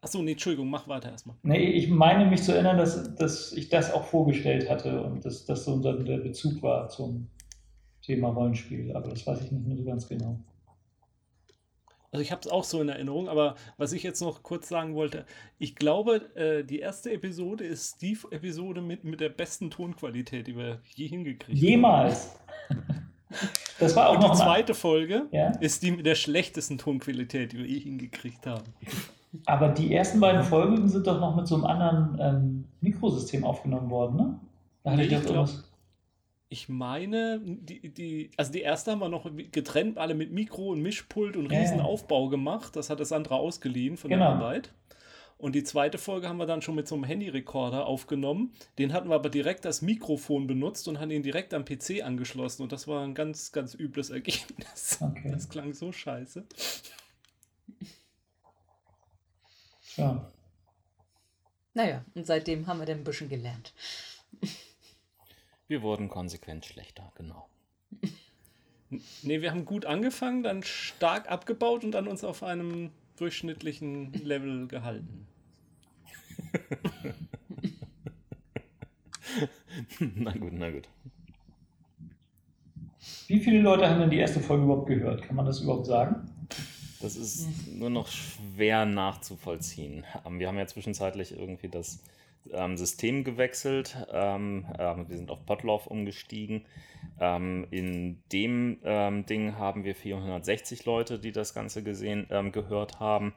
achso, nee, Entschuldigung, mach weiter erstmal. Nee, ich meine mich zu erinnern, dass, dass ich das auch vorgestellt hatte und dass das so der Bezug war zum Thema Rollenspiel. Aber das weiß ich nicht mehr so ganz genau. Also ich habe es auch so in Erinnerung, aber was ich jetzt noch kurz sagen wollte, ich glaube, äh, die erste Episode ist die Episode mit, mit der besten Tonqualität, die wir je hingekriegt haben. Jemals! Das war auch Und noch die mal- zweite Folge Ja? ist die mit der schlechtesten Tonqualität, die wir je hingekriegt haben. Aber die ersten beiden Folgen sind doch noch mit so einem anderen ähm, Mikrosystem aufgenommen worden, ne? Da hatte Nee, ich ich glaub- irgendwas. Ich meine, die, die, also die erste haben wir noch getrennt, alle mit Mikro und Mischpult und. Riesenaufbau gemacht. Das hat das Sandra ausgeliehen von Genau. der Arbeit. Und die zweite Folge haben wir dann schon mit so einem Handyrekorder aufgenommen. Den hatten wir aber direkt als Mikrofon benutzt und haben ihn direkt am PC angeschlossen. Und das war ein ganz, ganz übles Ergebnis. Okay. Das klang so scheiße. Ja. naja, und seitdem haben wir dann ein bisschen gelernt. Wir wurden konsequent schlechter, genau. Nee, wir haben gut angefangen, dann stark abgebaut und dann uns auf einem durchschnittlichen Level gehalten. na gut, na gut. Wie viele Leute haben denn die erste Folge überhaupt gehört? Kann man das überhaupt sagen? Das ist nur noch schwer nachzuvollziehen. Ähm, Wir haben ja zwischenzeitlich irgendwie das ähm, System gewechselt. Ähm, ähm, wir sind auf Potlauf umgestiegen. Ähm, in dem ähm, Ding haben wir 460 Leute, die das Ganze gesehen, ähm, gehört haben.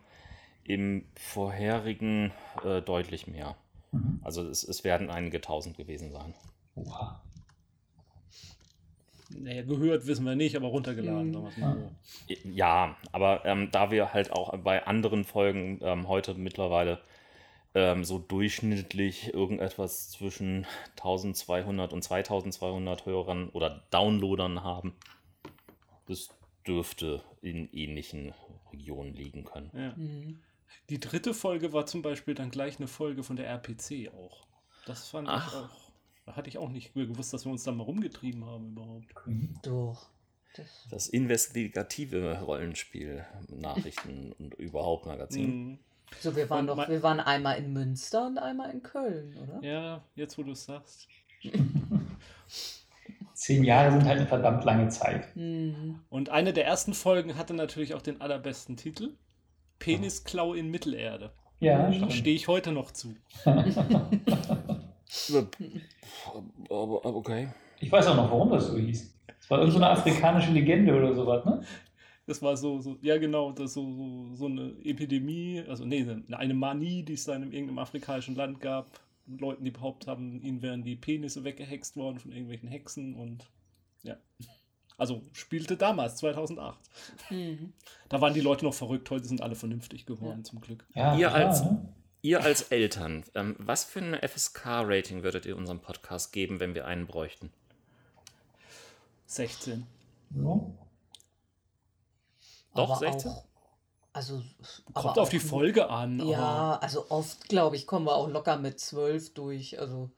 Im vorherigen äh, deutlich mehr. Mhm. Also es, es werden einige tausend gewesen sein. Oha. Naja, gehört wissen wir nicht, aber runtergeladen. Mhm. sagen mal so. Ja, aber ähm, da wir halt auch bei anderen Folgen ähm, heute mittlerweile ähm, so durchschnittlich irgendetwas zwischen 1200 und 2200 Hörern oder Downloadern haben, das dürfte in ähnlichen Regionen liegen können. Ja. Mhm. Die dritte Folge war zum Beispiel dann gleich eine Folge von der RPC auch. Das fand Ach. ich auch. Da hatte ich auch nicht gewusst, dass wir uns da mal rumgetrieben haben überhaupt. Doch. Das, Das investigative Rollenspiel, Nachrichten und überhaupt Magazin. Mhm. So, wir waren Und doch, wir waren einmal in Münster und einmal in Köln, oder? Ja, jetzt wo du es sagst. zehn Jahre sind halt eine verdammt lange Zeit. Mhm. Und eine der ersten Folgen hatte natürlich auch den allerbesten Titel. Penisklau in Mittelerde. Ja, Da stimmt. stehe ich heute noch zu. Okay. Ich weiß auch noch, warum das so hieß. Es war irgendeine afrikanische Legende oder sowas, ne? Das war so, so ja genau, das so, so, so eine Epidemie, also nee, eine Manie, die es dann in irgendeinem afrikanischen Land gab. Leuten, die behauptet haben, ihnen wären die Penisse weggehext worden von irgendwelchen Hexen und ja. Also spielte damals, 2008. Mhm. Da waren die Leute noch verrückt, heute sind alle vernünftig geworden, Ja. zum Glück. Ja, Ihr klar, als- ne? Ihr als Eltern, ähm, was für ein FSK-Rating würdet ihr unserem Podcast geben, wenn wir einen bräuchten? 16. Ja. Doch, Aber 16? Auch, also, Kommt auf die Folge an. aber- Ja, also oft, glaube ich, kommen wir auch locker mit 12 durch. Also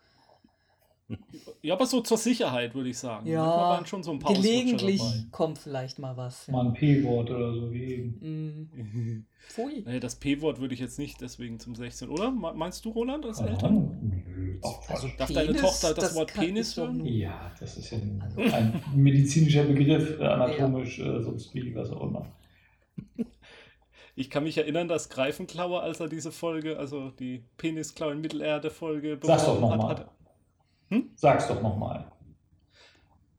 Ja, aber so zur Sicherheit, würde ich sagen. Ja, Manchmal waren schon so ein paar gelegentlich dabei. kommt vielleicht mal was. Mal Ja. ein P-Wort oder so wie eben. Pfui. Nee, das P-Wort würde ich jetzt nicht deswegen zum 16, oder? Me- Meinst du, Roland, als Keine Eltern? Ach, Also Darf deine Tochter das Wort kann Penis hören? Ja, das ist ja ein, Also- ein medizinischer Begriff, äh, anatomisch, äh, sonst wie, was auch immer. Ich kann mich erinnern, dass Greifenklaue, als er diese Folge, also die Penisklaue in Mittelerde-Folge Sag's doch beworben noch hat, mal. hat. Sag's doch nochmal.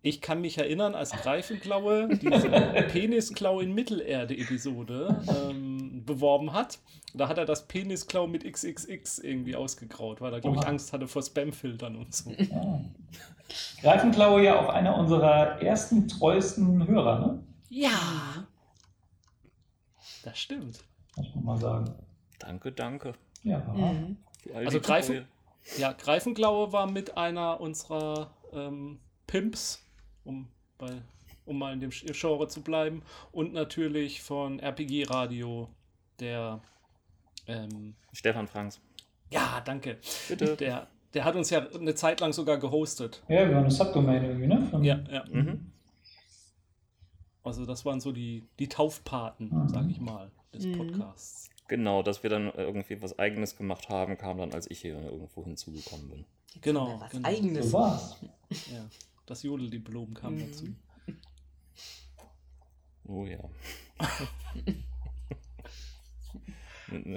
Ich kann mich erinnern, als Greifenklaue diese Penisklaue in Mittelerde-Episode ähm, beworben hat. Da hat er das Penisklaue mit XXX irgendwie ausgegraut, weil er, glaube ich. Angst hatte vor Spamfiltern und so. Ja. Greifenklaue ja auch einer unserer ersten, treuesten Hörer, ne? Ja. Das stimmt. Muss man mal sagen. Danke, danke. Ja. Mhm. Also greifen-. Ja, Greifenklaue war mit einer unserer ähm, Pimps, um, bei, um mal in dem Genre zu bleiben, und natürlich von RPG Radio, der. Ähm, Stefan Franks. ja, danke. Bitte. Der, der hat uns ja eine Zeit lang sogar gehostet. Ja, wir haben eine Subdomain irgendwie, ne? Von- Ja, ja. Mhm. Also, das waren so die, die Taufpaten, Mhm. sag ich mal, des Mhm. Podcasts. Genau, dass wir dann irgendwie was Eigenes gemacht haben, kam dann, als ich hier irgendwo hinzugekommen bin. Jetzt Genau, Was genau. Eigenes. So war's. Ja. Das Jodeldiplom kam Mhm. dazu. Oh ja.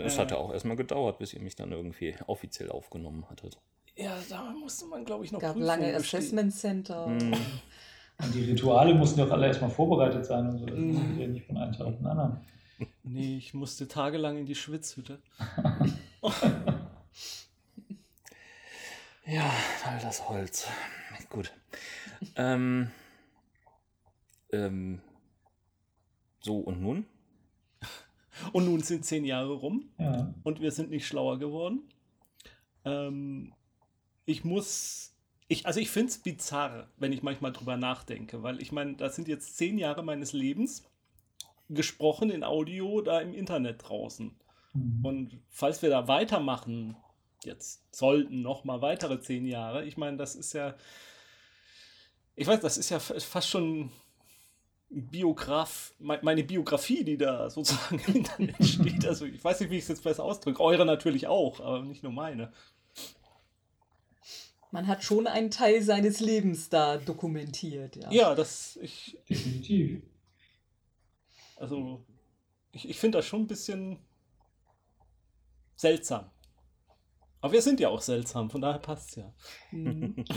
Es hat ja auch erstmal gedauert, bis ihr mich dann irgendwie offiziell aufgenommen hattet. Ja, da musste man, glaube ich, noch gab Prüfungen lange. Assessment Center. Und die Rituale mussten ja auch alle erstmal vorbereitet sein und so. Das Mhm. ja nicht von einem Tag auf den anderen. Nee, ich musste tagelang in die Schwitzhütte. Ja, all das Holz. Gut. ähm, ähm, so, und nun? Und nun sind zehn Jahre rum Ja. und wir sind nicht schlauer geworden. Ähm, ich muss, ich, also ich finde es bizarr, wenn ich manchmal drüber nachdenke, weil ich meine, das sind jetzt zehn Jahre meines Lebens gesprochen in Audio da im Internet draußen. Mhm. Und falls wir da weitermachen, jetzt sollten noch mal weitere zehn Jahre, ich meine, das ist ja, ich weiß, das ist ja fa- fast schon Biograf, me- meine Biografie, die da sozusagen im Internet steht. Also ich weiß nicht, wie ich es jetzt besser ausdrücke. Eure natürlich auch, aber nicht nur meine. Man hat schon einen Teil seines Lebens da dokumentiert. Ja. Ja, das, ich, Definitiv. also, ich, ich finde das schon ein bisschen seltsam. Aber wir sind ja auch seltsam, von daher passt ja. Mhm.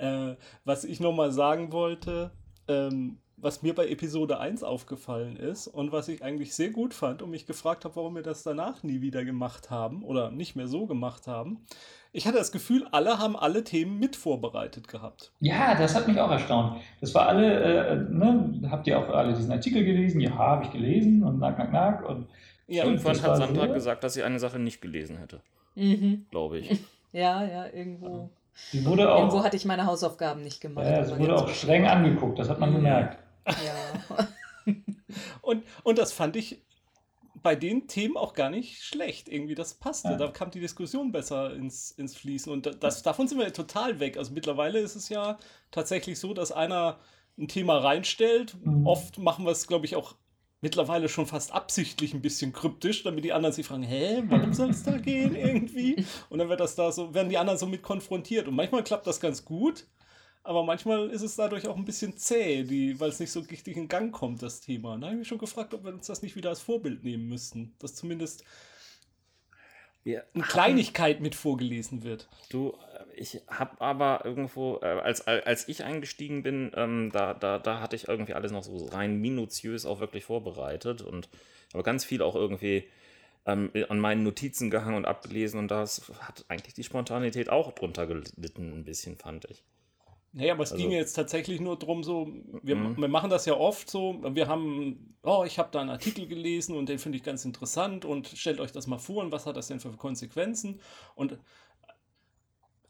Äh, was ich nochmal sagen wollte, ähm, was mir bei Episode 1 aufgefallen ist und was ich eigentlich sehr gut fand und mich gefragt habe, warum wir das danach nie wieder gemacht haben oder nicht mehr so gemacht haben. Ich hatte das Gefühl, alle haben alle Themen mit vorbereitet gehabt. Ja, das hat mich auch erstaunt. Das war alle, äh, ne, habt ihr auch alle diesen Artikel gelesen? Ja, habe ich gelesen und nack, nack, nack. Und Ja, Irgendwann hat Sandra so? gesagt, dass sie eine Sache nicht gelesen hätte, Mhm. glaube ich. Ja, ja, irgendwo. sie wurde Irgendwo auch, hatte ich meine Hausaufgaben nicht gemacht. ja, sie wurde auch streng angeguckt, das hat man Mhm. gemerkt. Ja. Und, und das fand ich bei den Themen auch gar nicht schlecht. Irgendwie, das passte. Ja. Da kam die Diskussion besser ins, ins Fließen. Und da- das, davon sind wir ja total weg. Also mittlerweile ist es ja tatsächlich so, dass einer ein Thema reinstellt. Mhm. Oft machen wir es, glaube ich, auch mittlerweile schon fast absichtlich ein bisschen kryptisch, damit die anderen sich fragen, hä, warum soll es da gehen irgendwie? Und dann wird das da so, werden die anderen so mit konfrontiert. Und manchmal klappt das ganz gut, aber manchmal ist es dadurch auch ein bisschen zäh, die, weil es nicht so richtig in Gang kommt, das Thema. Da habe ich mich schon gefragt, ob wir uns das nicht wieder als Vorbild nehmen müssten. Dass zumindest Wir eine Kleinigkeit mit vorgelesen wird. Du, äh, ich habe aber irgendwo, äh, als, als ich eingestiegen bin, ähm, da, da, da hatte ich irgendwie alles noch so rein minutiös auch wirklich vorbereitet und aber ganz viel auch irgendwie ähm, an meinen Notizen gehangen und abgelesen und das hat eigentlich die Spontanität auch drunter gelitten, ein bisschen, fand ich. Naja, aber es Also- ging jetzt tatsächlich nur darum, so, wir, Mhm. wir machen das ja oft so, wir haben, oh, ich habe da einen Artikel gelesen und den finde ich ganz interessant und stellt euch das mal vor und was hat das denn für Konsequenzen? Und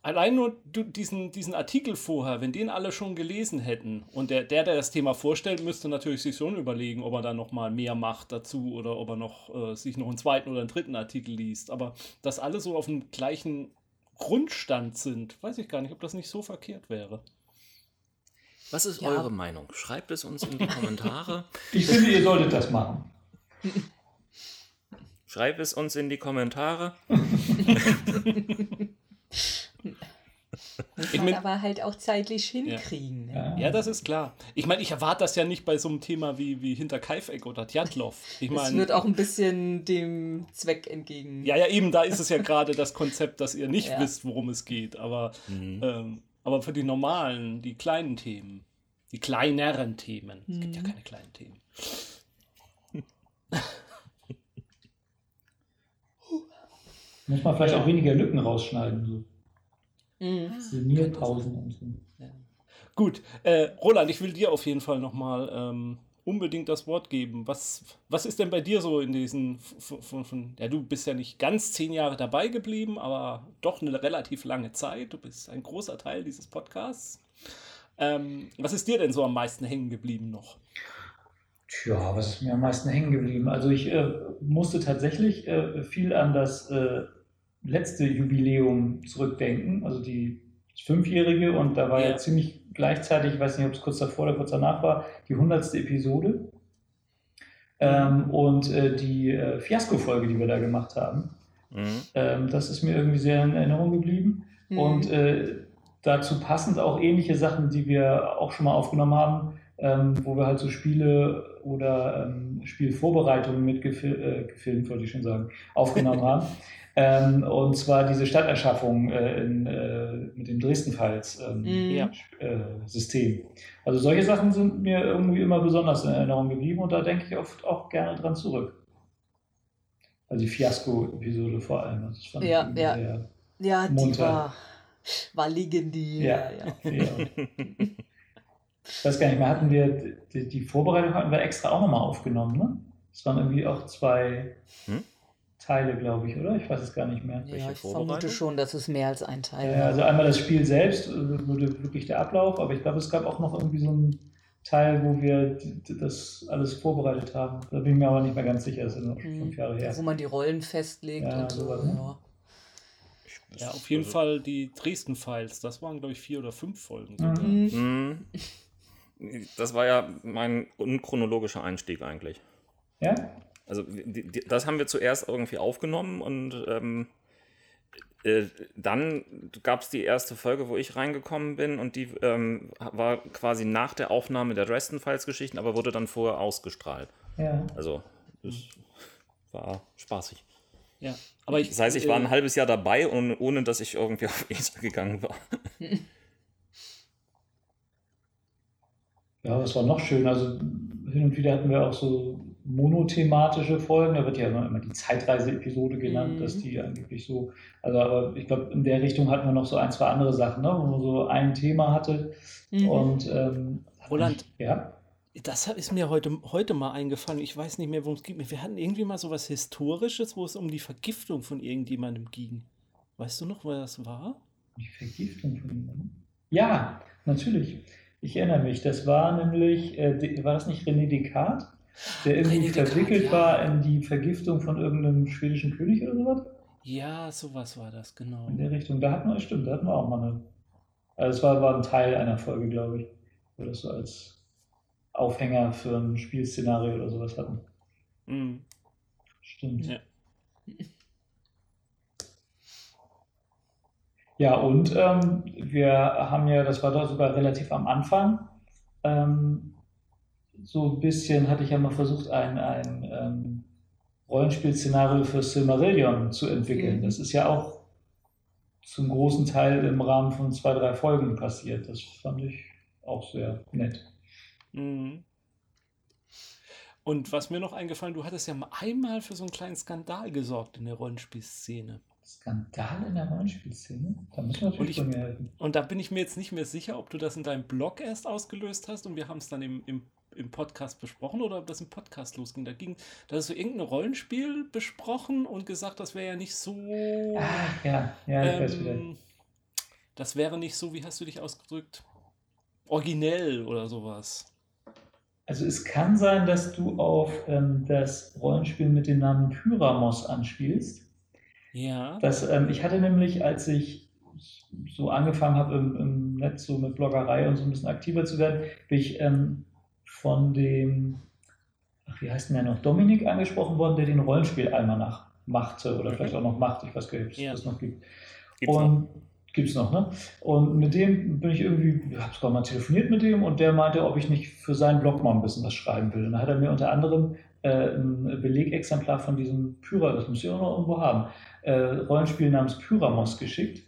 allein nur diesen, diesen Artikel vorher, wenn den alle schon gelesen hätten und der, der, der das Thema vorstellt, müsste natürlich sich schon überlegen, ob er da noch mal mehr macht dazu oder ob er noch äh, sich noch einen zweiten oder einen dritten Artikel liest. Aber dass alle so auf dem gleichen Grundstand sind, weiß ich gar nicht, ob das nicht so verkehrt wäre. Was ist Ja. eure Meinung? Schreibt es uns in die Kommentare. Ich finde, ihr solltet das machen. Schreibt es uns in die Kommentare. Muss Ich man mein- aber halt auch zeitlich hinkriegen. Ne? Ja. Ja, das ist klar. Ich meine, ich erwarte das ja nicht bei so einem Thema wie, wie hinter Kaifeck oder Tjatlov. Ich Es meine, wird auch ein bisschen dem Zweck entgegen. ja, ja, eben, da ist es ja gerade das Konzept, dass ihr nicht Ja. wisst, worum es geht. Aber, Mhm. ähm, aber für die normalen, die kleinen Themen, die kleineren Themen, es gibt ja Mhm. keine kleinen Themen. Muss man vielleicht Ja. auch weniger Lücken rausschneiden. So. Mhm. Signierpausen und so. Gut, äh, Roland, ich will dir auf jeden Fall nochmal ähm, unbedingt das Wort geben. Was, was ist denn bei dir so in diesen, von, von, von, ja, du bist ja nicht ganz zehn Jahre dabei geblieben, aber doch eine relativ lange Zeit. Du bist ein großer Teil dieses Podcasts. Ähm, was ist dir denn so am meisten hängen geblieben noch? Tja, was ist mir am meisten hängen geblieben? Also ich äh, musste tatsächlich äh, viel an das äh, letzte Jubiläum zurückdenken, also die das Fünfjährige und da war ja, Ja. ziemlich gleichzeitig, ich weiß nicht, ob es kurz davor oder kurz danach war, die hundertste Episode ähm, und äh, die äh, Fiasko-Folge, die wir da gemacht haben. Mhm. Ähm, das ist mir irgendwie sehr in Erinnerung geblieben. Mhm. Und äh, dazu passend auch ähnliche Sachen, die wir auch schon mal aufgenommen haben, ähm, wo wir halt so Spiele oder ähm, Spielvorbereitungen mitgefilmt, äh, gefilmt, wollte ich schon sagen, aufgenommen haben. Ähm, und zwar diese Stadterschaffung äh, in, äh, mit dem Dresden-Files ähm, Mhm. Ja. äh, System. Also solche Sachen sind mir irgendwie immer besonders in Erinnerung geblieben und da denke ich oft auch gerne dran zurück. Also die Fiasko-Episode vor allem. Das fand ich Ja, irgendwie ja. sehr ja, die munter. war, war legendär. Ja. Ja. Ich weiß gar nicht mehr, hatten wir die, die Vorbereitung hatten wir extra auch nochmal aufgenommen, ne? Das waren irgendwie auch zwei Hm? Teile, glaube ich, oder? Ich weiß es gar nicht mehr. Ja, Welche ich vermute schon, dass es mehr als ein Teil Ja, war. also einmal das Spiel selbst, äh, wurde wirklich der Ablauf, aber ich glaube, es gab auch noch irgendwie so einen Teil, wo wir das alles vorbereitet haben. Da bin ich mir aber nicht mehr ganz sicher, das ist ja noch Mhm. fünf Jahre her. Wo man die Rollen festlegt Ja, und so. sowas, ne? Ja. Ja, auf jeden Also- Fall die Dresden-Files. Das waren, glaube ich, vier oder fünf Folgen. sogar. Mhm. Mhm. Das war ja mein unchronologischer Einstieg eigentlich. Ja? Also die, die, das haben wir zuerst irgendwie aufgenommen und ähm, äh, dann gab es die erste Folge, wo ich reingekommen bin und die ähm, war quasi nach der Aufnahme der Dresden-Files-Geschichten, aber wurde dann vorher ausgestrahlt. Ja. Also es war spaßig. Ja, aber ich, Das heißt, ich war äh, ein halbes Jahr dabei, ohne, ohne dass ich irgendwie auf ESA gegangen war. Ja, das war noch schön. Also hin und wieder hatten wir auch so monothematische Folgen. Da wird ja immer, immer die Zeitreise-Episode genannt, Mhm. dass die angeblich so. Also, aber ich glaube, in der Richtung hatten wir noch so ein, zwei andere Sachen, ne? wo man so ein Thema hatte. Mhm. Und ähm, Roland. Ja. Das ist mir heute, heute mal eingefallen. Ich weiß nicht mehr, worum es geht. Wir hatten irgendwie mal so was Historisches, wo es um die Vergiftung von irgendjemandem ging. Weißt du noch, wer das war? Die Vergiftung von jemandem. Ja, natürlich. Ich erinnere mich. Das war nämlich, äh, war das nicht René Descartes, der irgendwie René Descartes, verwickelt ja. war in die Vergiftung von irgendeinem schwedischen König oder sowas? Ja, sowas war das, genau. In der Richtung. Da hatten wir, stimmt, da hatten wir auch mal eine. Also es war, war ein Teil einer Folge, glaube ich, wo das so als Aufhänger für ein Spielszenario oder sowas hatten. Mhm. Stimmt. Ja. Ja, und ähm, wir haben ja, das war doch sogar relativ am Anfang, ähm, so ein bisschen hatte ich ja mal versucht, ein, ein ähm, Rollenspielszenario für Silmarillion zu entwickeln. Mhm. Das ist ja auch zum großen Teil im Rahmen von zwei, drei Folgen passiert. Das fand ich auch sehr nett. Mhm. Und was mir noch eingefallen, du hattest ja mal einmal für so einen kleinen Skandal gesorgt in der Rollenspielszene. Skandal in der Rollenspielszene? Da müssen wir Und natürlich ich- von mir helfen. Und da bin ich mir jetzt nicht mehr sicher, ob du das in deinem Blog erst ausgelöst hast und wir haben es dann im, im, im Podcast besprochen oder ob das im Podcast losging. Da ging, da hast du irgendein Rollenspiel besprochen und gesagt, das wäre ja nicht so. Ach ja, ja, ich weiß wieder. ähm, das wäre nicht so, wie hast du dich ausgedrückt? Originell oder sowas. Also es kann sein, dass du auf ähm, das Rollenspiel mit dem Namen Pyramos anspielst. Ja. Das, ähm, ich hatte nämlich, als ich so angefangen habe im, im Netz so mit Bloggerei und so ein bisschen aktiver zu werden, bin ich ähm, von dem, ach, wie heißt denn der noch, Dominik angesprochen worden, der den Rollenspiel-Almanach machte oder Mhm. vielleicht auch noch macht, ich weiß gar nicht, ob es Ja. das noch gibt. Gibt's und gibt's noch, ne? Und mit dem bin ich irgendwie, ich habe sogar mal telefoniert mit dem und der meinte, ob ich nicht für seinen Blog mal ein bisschen was schreiben will. Und dann hat er mir unter anderem äh, ein Belegexemplar von diesem Pyra, das muss ich auch noch irgendwo haben, äh, Rollenspiel namens Pyramos geschickt,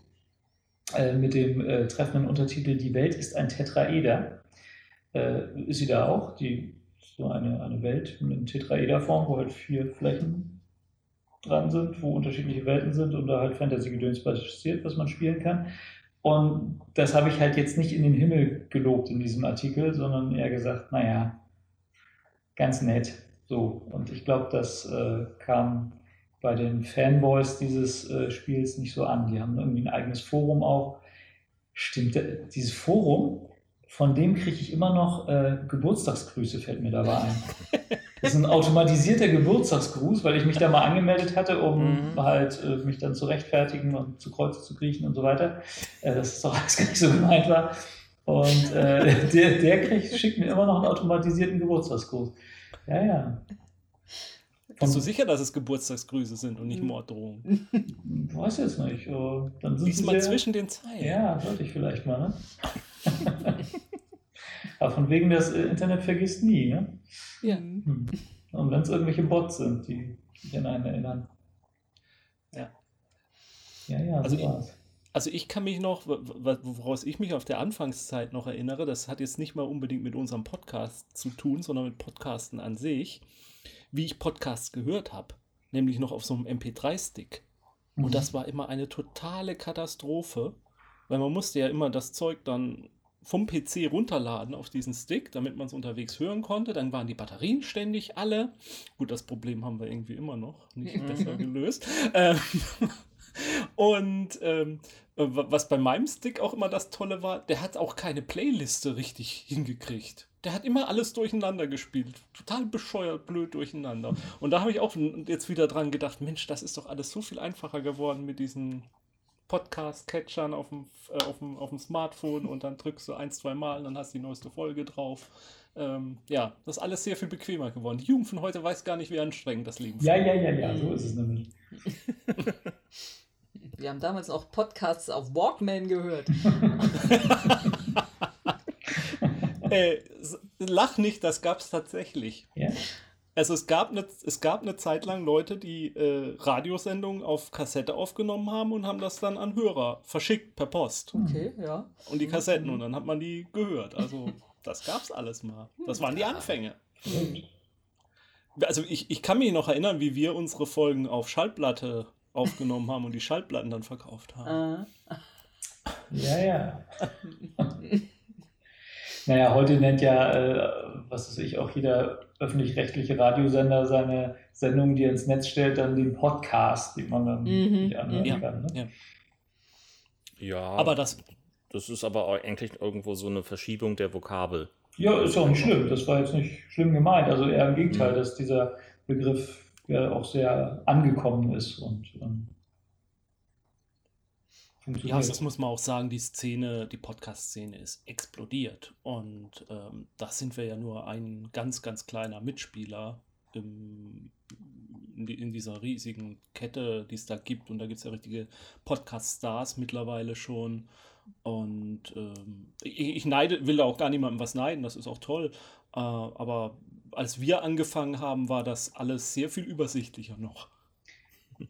äh, mit dem äh, treffenden Untertitel Die Welt ist ein Tetraeder. Äh, ist sie da auch? Die so eine, eine Welt in Tetraederform, wo halt vier Flächen dran sind, wo unterschiedliche Welten sind und da halt Fantasy-Gedöns passiert, was man spielen kann. Und das habe ich halt jetzt nicht in den Himmel gelobt in diesem Artikel, sondern eher gesagt, naja, ganz nett. So. Und ich glaube, das äh, kam bei den Fanboys dieses äh, Spiels nicht so an. Die haben irgendwie ein eigenes Forum auch. Stimmt, äh, dieses Forum, von dem kriege ich immer noch äh, Geburtstagsgrüße, fällt mir dabei ein. Das ist ein automatisierter Geburtstagsgruß, weil ich mich da mal angemeldet hatte, um Mhm. halt äh, mich dann zu rechtfertigen und zu Kreuze zu kriechen und so weiter. Äh, das ist doch alles gar nicht so gemeint war. Und äh, der, der kriegt, schickt mir immer noch einen automatisierten Geburtstagsgruß. Ja, ja. Bist du sicher, dass es Geburtstagsgrüße sind und nicht Morddrohungen? Ich weiß jetzt nicht. äh, Dann sind Lies sie mal sehr- zwischen den Zeilen. Ja, sollte ich vielleicht mal, ne? Aber von wegen, das äh, Internet vergisst nie, ne? Ja. Hm. Und wenn es irgendwelche Bots sind, die sich an einen erinnern. Ja. Ja, ja, Also so ich- war's. Also ich kann mich noch, woraus ich mich auf der Anfangszeit noch erinnere, das hat jetzt nicht mal unbedingt mit unserem Podcast zu tun, sondern mit Podcasten an sich, wie ich Podcasts gehört habe. Nämlich noch auf so einem MP3-Stick. Mhm. Und das war immer eine totale Katastrophe, weil man musste ja immer das Zeug dann vom PC runterladen auf diesen Stick, damit man es unterwegs hören konnte. Dann waren die Batterien ständig alle. Gut, das Problem haben wir irgendwie immer noch nicht besser gelöst. Ähm, und ähm, wa- was bei meinem Stick auch immer das Tolle war, der hat auch keine Playliste richtig hingekriegt. Der hat immer alles durcheinander gespielt. Total bescheuert, blöd durcheinander. Und da habe ich auch jetzt wieder dran gedacht, Mensch, das ist doch alles so viel einfacher geworden mit diesen Podcast-Catchern auf dem, äh, auf, dem, auf dem Smartphone und dann drückst du ein, zwei Mal und dann hast du die neueste Folge drauf. Ähm, ja, das ist alles sehr viel bequemer geworden. Die Jugend von heute weiß gar nicht, wie anstrengend das Leben Ja, früher ja, ja, ja, so ist es nämlich. Wir haben damals auch Podcasts auf Walkman gehört. Äh, s- lach nicht, das gab es tatsächlich. Ja? Also es gab, eine, es gab eine Zeit lang Leute, die äh, Radiosendungen auf Kassette aufgenommen haben und haben das dann an Hörer verschickt per Post. Okay, ja. Und die Kassetten und dann hat man die gehört. Also das gab's alles mal. Das waren die Anfänge. Also ich, ich kann mich noch erinnern, wie wir unsere Folgen auf Schallplatte aufgenommen haben und die Schallplatten dann verkauft haben. Äh, Ja, ja. naja, heute nennt ja, äh, was weiß ich, auch jeder öffentlich-rechtliche Radiosender seine Sendung, die er ins Netz stellt, dann den Podcast, den man dann Mhm, anhören ja, kann. Ne? ja. Ja, Aber das, das ist aber auch eigentlich irgendwo so eine Verschiebung der Vokabel. Ja, ist auch nicht schlimm. Das war jetzt nicht schlimm gemeint. Also eher im Gegenteil, Mhm. dass dieser Begriff ja auch sehr angekommen ist und funktioniert. Ja, also das muss man auch sagen, die Szene, die Podcast-Szene ist explodiert. Und ähm, da sind wir ja nur ein ganz, ganz kleiner Mitspieler im, in dieser riesigen Kette, die es da gibt. Und da gibt es ja richtige Podcast-Stars mittlerweile schon. Und ähm, ich, ich neide, will da auch gar niemandem was neiden, das ist auch toll. Äh, aber als wir angefangen haben, war das alles sehr viel übersichtlicher noch.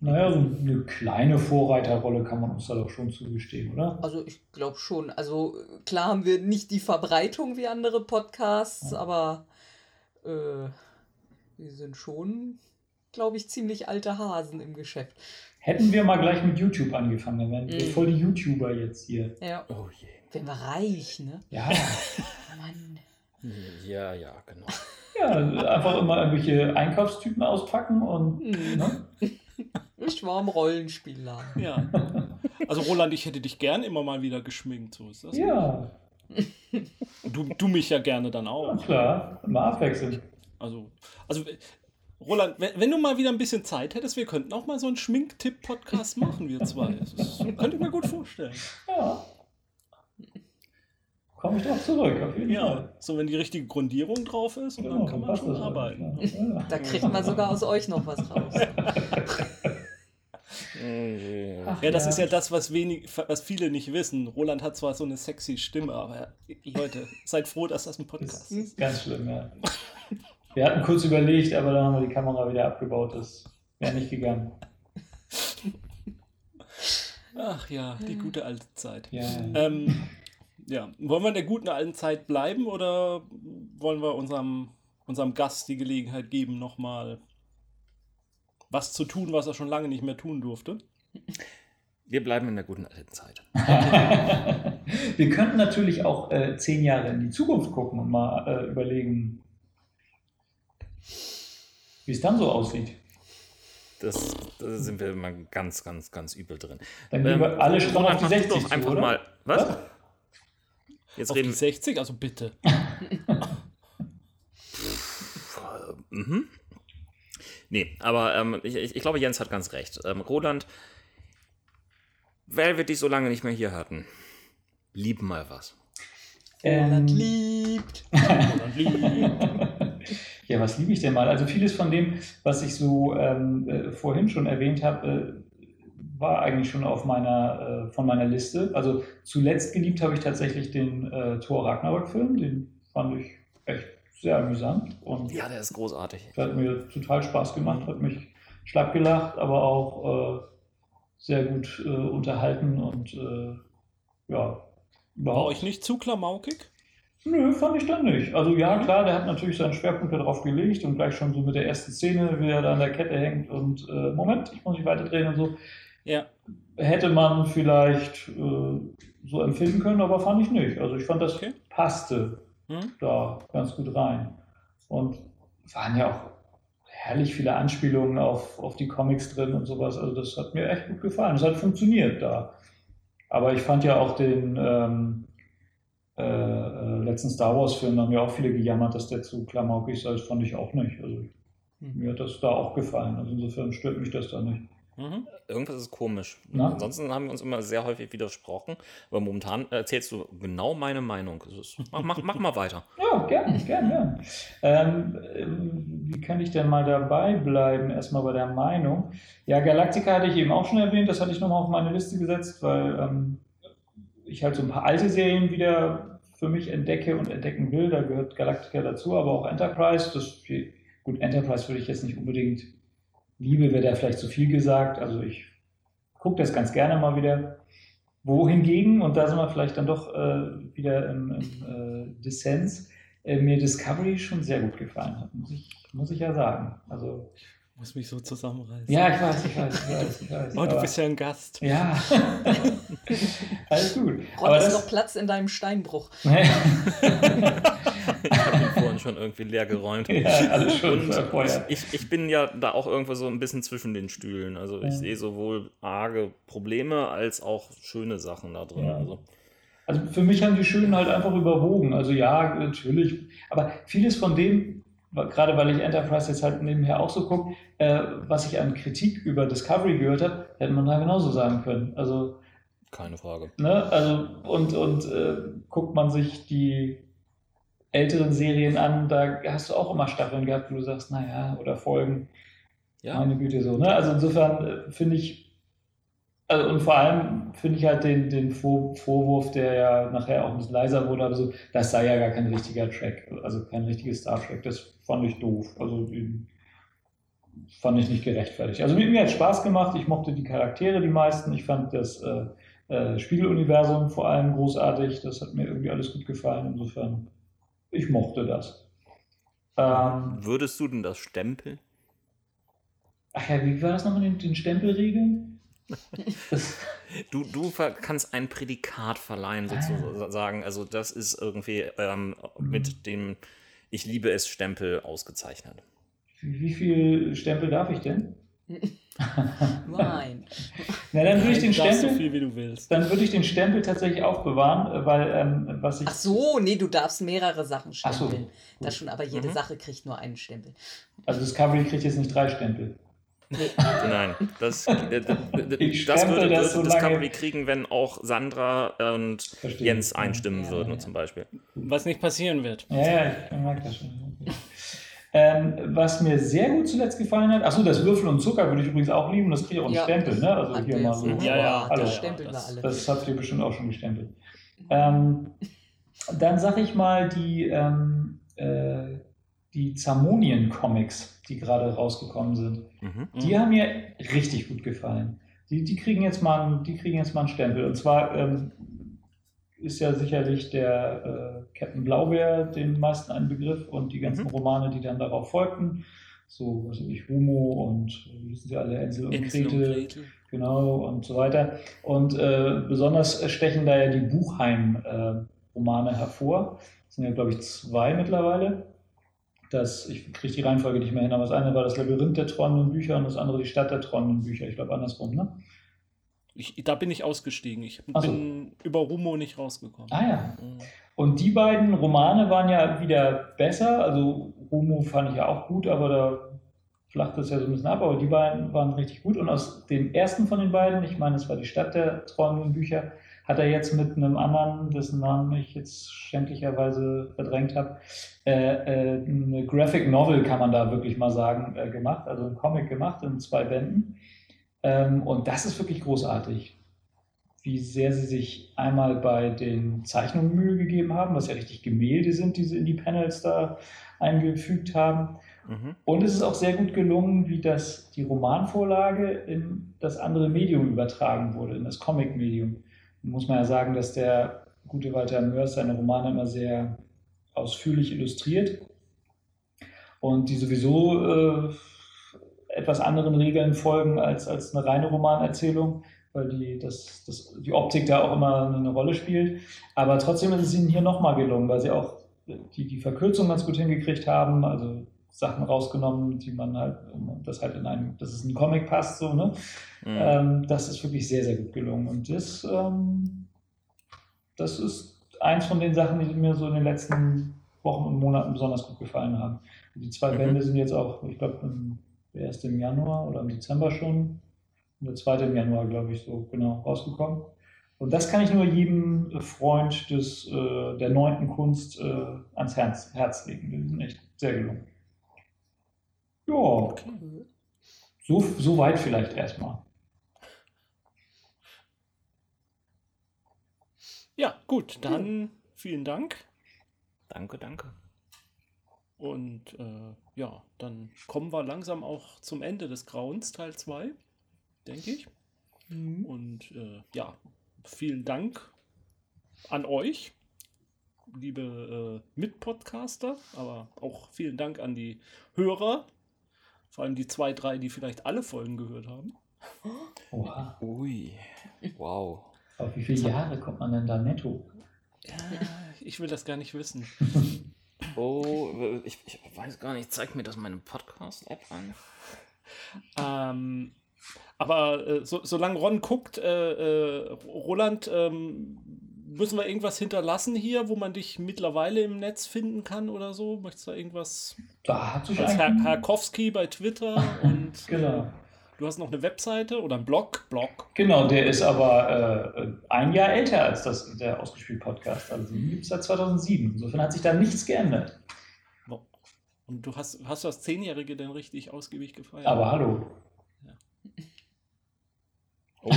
Naja, so eine kleine Vorreiterrolle kann man uns da doch schon zugestehen, oder? Also ich glaube schon. Also klar haben wir nicht die Verbreitung wie andere Podcasts, Ja. aber äh, wir sind schon, glaube ich, ziemlich alte Hasen im Geschäft. Hätten wir mal gleich mit YouTube angefangen, dann wären wir Mhm. voll die YouTuber jetzt hier. Ja. Oh je. Wenn wir reich, ne? Ja, Mann. Ja, ja, genau. ja einfach immer irgendwelche Einkaufstypen auspacken und Mhm. ne? Ich war im Rollenspielladen. Ja. Also Roland, ich hätte dich gern immer mal wieder geschminkt, so ist das. ja, Du, du mich ja gerne dann na auch. klar, immer abwechselnd. Also, also Roland, wenn, wenn du mal wieder ein bisschen Zeit hättest, wir könnten auch mal so einen Schminktipp-Podcast machen, wir zwei. Das könnte ich mir gut vorstellen. Ja. Komme ich drauf zurück, auf jeden Ja, Fall. so wenn die richtige Grundierung drauf ist und dann kann man schon arbeiten. Ja, ja. Da kriegt man sogar aus euch noch was raus. Ach, Ja, das ist ja das, was, wenig, was viele nicht wissen. Roland hat zwar so eine sexy Stimme, aber Leute, seid froh, dass das ein Podcast ist. ist ganz schlimm, ja. Wir hatten kurz überlegt, aber dann haben wir die Kamera wieder abgebaut. Das wäre nicht gegangen. Ach ja, die gute alte Zeit. Ja. Ähm, ja, wollen wir in der guten alten Zeit bleiben oder wollen wir unserem, unserem Gast die Gelegenheit geben, nochmal was zu tun, was er schon lange nicht mehr tun durfte? Wir bleiben in der guten alten Zeit. Wir könnten natürlich auch äh, zehn Jahre in die Zukunft gucken und mal äh, überlegen, wie es dann so aussieht. Das, da sind wir immer ganz, ganz, ganz übel drin. Dann gehen wir alle stramm auf die mach du 60 doch zu, einfach oder? mal. Was? Was? Jetzt Auf die reden 60? Also bitte. Mhm. Nee, aber ähm, ich, ich, ich glaube, Jens hat ganz recht. Ähm, Roland, weil wir dich so lange nicht mehr hier hatten, lieb mal was. Roland Ähm, liebt. Roland liebt. Ja, was liebe ich denn mal? Also vieles von dem, was ich so ähm, äh, vorhin schon erwähnt habe, äh, war eigentlich schon auf meiner, äh, von meiner Liste. Also zuletzt geliebt habe ich tatsächlich den äh, Thor Ragnarok-Film. Den fand ich echt sehr amüsant und Ja, der ist großartig. der hat mir total Spaß gemacht, hat mich schlapp gelacht, aber auch äh, sehr gut äh, unterhalten und äh, ja, War überhaupt. euch nicht zu klamaukig? Nö, fand ich dann nicht. Also ja, klar, der hat natürlich seinen Schwerpunkt darauf gelegt und gleich schon so mit der ersten Szene, wie er da an der Kette hängt und äh, Moment, ich muss mich weiterdrehen und so. Ja. Hätte man vielleicht äh, so empfinden können, aber fand ich nicht. Also ich fand, das Okay. passte Hm? da ganz gut rein. Und waren ja auch herrlich viele Anspielungen auf, auf die Comics drin und sowas. Also das hat mir echt gut gefallen. Es hat funktioniert da. Aber ich fand ja auch den ähm, äh, äh, letzten Star Wars-Film, da haben ja auch viele gejammert, dass der zu klamaukig sei. Das fand ich auch nicht. Also Hm. mir hat das da auch gefallen. Also insofern stört mich das da nicht. Mhm. Irgendwas ist komisch. Na? Ansonsten haben wir uns immer sehr häufig widersprochen, aber momentan erzählst du genau meine Meinung. Ist, mach, mach, mach mal weiter. Ja, gern, gern, gern. Ähm, ähm, wie kann ich denn mal dabei bleiben? Erstmal bei der Meinung. Ja, Galactica hatte ich eben auch schon erwähnt, das hatte ich nochmal auf meine Liste gesetzt, weil ähm, ich halt so ein paar alte Serien wieder für mich entdecke und entdecken will. Da gehört Galactica dazu, aber auch Enterprise. Das, gut, Enterprise würde ich jetzt nicht unbedingt liebe, wäre da vielleicht zu viel gesagt. Also ich gucke das ganz gerne mal wieder. Wohingegen, und da sind wir vielleicht dann doch äh, wieder im, im äh, Dissens, äh, mir Discovery schon sehr gut gefallen hat, muss ich, muss ich ja sagen. Also, Muss mich so zusammenreißen. ja, ich weiß, ich weiß, ich weiß. Ich weiß Oh, du aber- bist ja ein Gast. Ja, alles gut. Ron Aber ist das, noch Platz in deinem Steinbruch. Ich habe ihn vorhin schon irgendwie leer geräumt. ja, alles schon Und ich, ich bin ja da auch irgendwo so ein bisschen zwischen den Stühlen. Also ich Ja. sehe sowohl arge Probleme als auch schöne Sachen da drin. Ja. Also, Also für mich haben die Schönen halt einfach überwogen. Also ja, natürlich. Aber vieles von dem, gerade weil ich Enterprise jetzt halt nebenher auch so gucke, äh, was ich an Kritik über Discovery gehört habe, hätte man da genauso sagen können. Also Keine Frage. Ne? Also, und und äh, guckt man sich die älteren Serien an, da hast du auch immer Staffeln gehabt, wo du sagst, naja, oder Folgen. Ja. Meine Güte, so. Ne? Also insofern äh, finde ich, also und vor allem finde ich halt den, den Vor Vorwurf, der ja nachher auch ein bisschen leiser wurde, aber so, das sei ja gar kein richtiger Track, also kein richtiges Star Trek. Das fand ich doof. Also fand ich nicht gerechtfertigt. Also mir, mir hat Spaß gemacht, ich mochte die Charaktere, die meisten. Ich fand das äh, äh, Spiegeluniversum vor allem großartig. Das hat mir irgendwie alles gut gefallen. Insofern, ich mochte das. Ähm, Würdest du denn das stempeln? ach ja, wie war das nochmal mit den, Stempelregeln? Du, du kannst ein Prädikat verleihen, sozusagen. Also, das ist irgendwie ähm, mit dem Ich liebe es Stempel ausgezeichnet. wie, wie viel Stempel darf ich denn? Nein. Na, dann würde ich den darfst so Stempel, viel, wie du willst. dann würde ich den Stempel tatsächlich aufbewahren, weil ähm, was ich Ach so, nee, du darfst mehrere Sachen Ach so, stempeln. Das schon, aber jede Mhm. Sache kriegt nur einen Stempel. also Discovery kriegt jetzt nicht drei Stempel. Nein, das, äh, das stempel würde, das so Discovery kriegen, wenn auch Sandra und Verstehe. Jens einstimmen Ja, würden, ja. zum Beispiel. Was nicht passieren wird. Ja, ja, ich merke das schon. Ähm, was mir sehr gut zuletzt gefallen hat, achso, das Würfel und Zucker würde ich übrigens auch lieben, das kriege ich auch einen Ja, Stempel, ne? Also hier mal so. Ja, ja, das wir Das- alle. Das habt ihr bestimmt auch schon gestempelt. Ähm, dann sag ich mal die, ähm, äh, die Zamonien-Comics, die gerade rausgekommen sind. Mhm. Die haben mir richtig gut gefallen. Die, die, kriegen jetzt mal einen, die kriegen jetzt mal einen Stempel. Und zwar ähm, ist ja sicherlich der äh, Captain Blaubeer den meisten ein Begriff und die ganzen Mhm. Romane, die dann darauf folgten. So, was weiß ich, Humo und wie hießen sie alle, Ensel und Insel und Gretel. genau, und so weiter. Und äh, besonders stechen da ja die Buchheim-Romane hervor. Das sind ja, glaube ich, zwei mittlerweile. Das, ich kriege die Reihenfolge nicht mehr hin, aber das eine war das Labyrinth der träumenden Bücher und das andere die Stadt der träumenden Bücher. Ich glaube andersrum, ne? Ich, da bin ich ausgestiegen. Ich so. bin über Rumo nicht rausgekommen. Ah ja. Mhm. Und die beiden Romane waren ja wieder besser. Also Homo fand ich ja auch gut, aber da flacht es ja so ein bisschen ab. Aber die beiden waren richtig gut. Und aus dem ersten von den beiden, ich meine, es war die Stadt der träumenden Bücher, hat er jetzt mit einem anderen, dessen Namen ich jetzt schändlicherweise verdrängt habe, äh, äh, eine Graphic Novel, kann man da wirklich mal sagen, äh, gemacht. Also ein Comic gemacht in zwei Bänden. Ähm, und das ist wirklich großartig wie sehr sie sich einmal bei den Zeichnungen Mühe gegeben haben, was ja richtig Gemälde sind, die sie in die Panels da eingefügt haben. Mhm. Und es ist auch sehr gut gelungen, wie das, die Romanvorlage in das andere Medium übertragen wurde, in das Comic-Medium. Muss man ja sagen, dass der gute Walter Mörs seine Romane immer sehr ausführlich illustriert und die sowieso äh, etwas anderen Regeln folgen als, als eine reine Romanerzählung weil die, das, das, die Optik da auch immer eine Rolle spielt. Aber trotzdem ist es ihnen hier nochmal gelungen, weil sie auch die, die Verkürzung ganz gut hingekriegt haben, also Sachen rausgenommen, die man halt, das halt in einem, dass es in einen Comic passt, so, ne? Mhm. Ähm, das ist wirklich sehr, sehr gut gelungen. Und das, ähm, das ist eins von den Sachen, die mir so in den letzten Wochen und Monaten besonders gut gefallen haben. Die zwei Mhm. Bände sind jetzt auch, ich glaube, der erste im Januar oder im Dezember schon und der zweite im Januar, glaube ich, so genau rausgekommen. Und das kann ich nur jedem Freund des, äh, der neunten Kunst äh, ans Herz, Herz legen. Die sind echt sehr gelungen. Ja, so, so weit vielleicht erstmal. Ja, gut, dann vielen Dank. Danke, danke. Und äh, ja, dann kommen wir langsam auch zum Ende des Grauens, Teil 2, denke ich. Und äh, ja, vielen Dank an euch, liebe äh, Mitpodcaster, aber auch vielen Dank an die Hörer, vor allem die zwei, drei, die vielleicht alle Folgen gehört haben. Oha, Ui, wow. auf wie viele Jahre kommt man denn da netto? Ich will das gar nicht wissen. Oh, ich, ich weiß gar nicht, zeigt mir das meine Podcast-App an? Ähm, aber äh, so, solange Ron guckt, äh, äh, Roland, ähm, müssen wir irgendwas hinterlassen hier, wo man dich mittlerweile im Netz finden kann oder so? Möchtest du da irgendwas Da hat sich als Herr. Herkowski bei Twitter und Genau. Du hast noch eine Webseite oder einen Blog? Blog. Genau, der ist aber äh, ein Jahr älter als das, der Ausgespielt-Podcast. Also den gibt es seit 2007. Insofern hat sich da nichts geändert. Und du hast, hast du das Zehnjährige denn richtig ausgiebig gefeiert? Aber hallo. Oh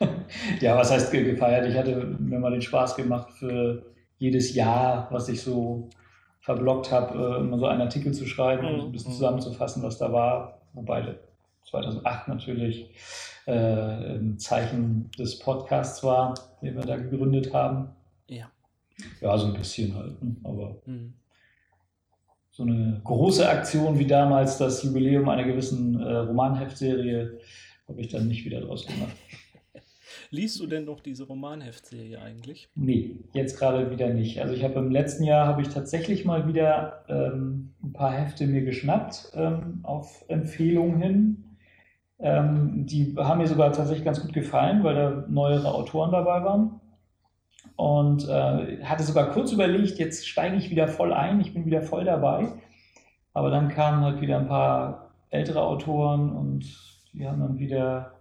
ja. Ja, was heißt ge- gefeiert? Ich hatte mir mal den Spaß gemacht, für jedes Jahr, was ich so verblockt habe, äh, immer so einen Artikel zu schreiben und so ein bisschen Mhm. zusammenzufassen, was da war. Wobei 2008 natürlich äh, ein Zeichen des Podcasts war, den wir da gegründet haben. Ja. Ja, so ein bisschen halt. ne? Aber Mhm. so eine große Aktion wie damals das Jubiläum einer gewissen äh, Romanheftserie habe ich dann nicht wieder draus gemacht. Liest du denn noch diese Romanheftserie eigentlich? Nee, jetzt gerade wieder nicht. Also ich habe im letzten Jahr habe ich tatsächlich mal wieder ähm, ein paar Hefte mir geschnappt ähm, auf Empfehlung hin. Ähm, die haben mir sogar tatsächlich ganz gut gefallen, weil da neuere Autoren dabei waren. Und äh, hatte sogar kurz überlegt, jetzt steige ich wieder voll ein, ich bin wieder voll dabei. Aber dann kamen halt wieder ein paar ältere Autoren und die haben dann wieder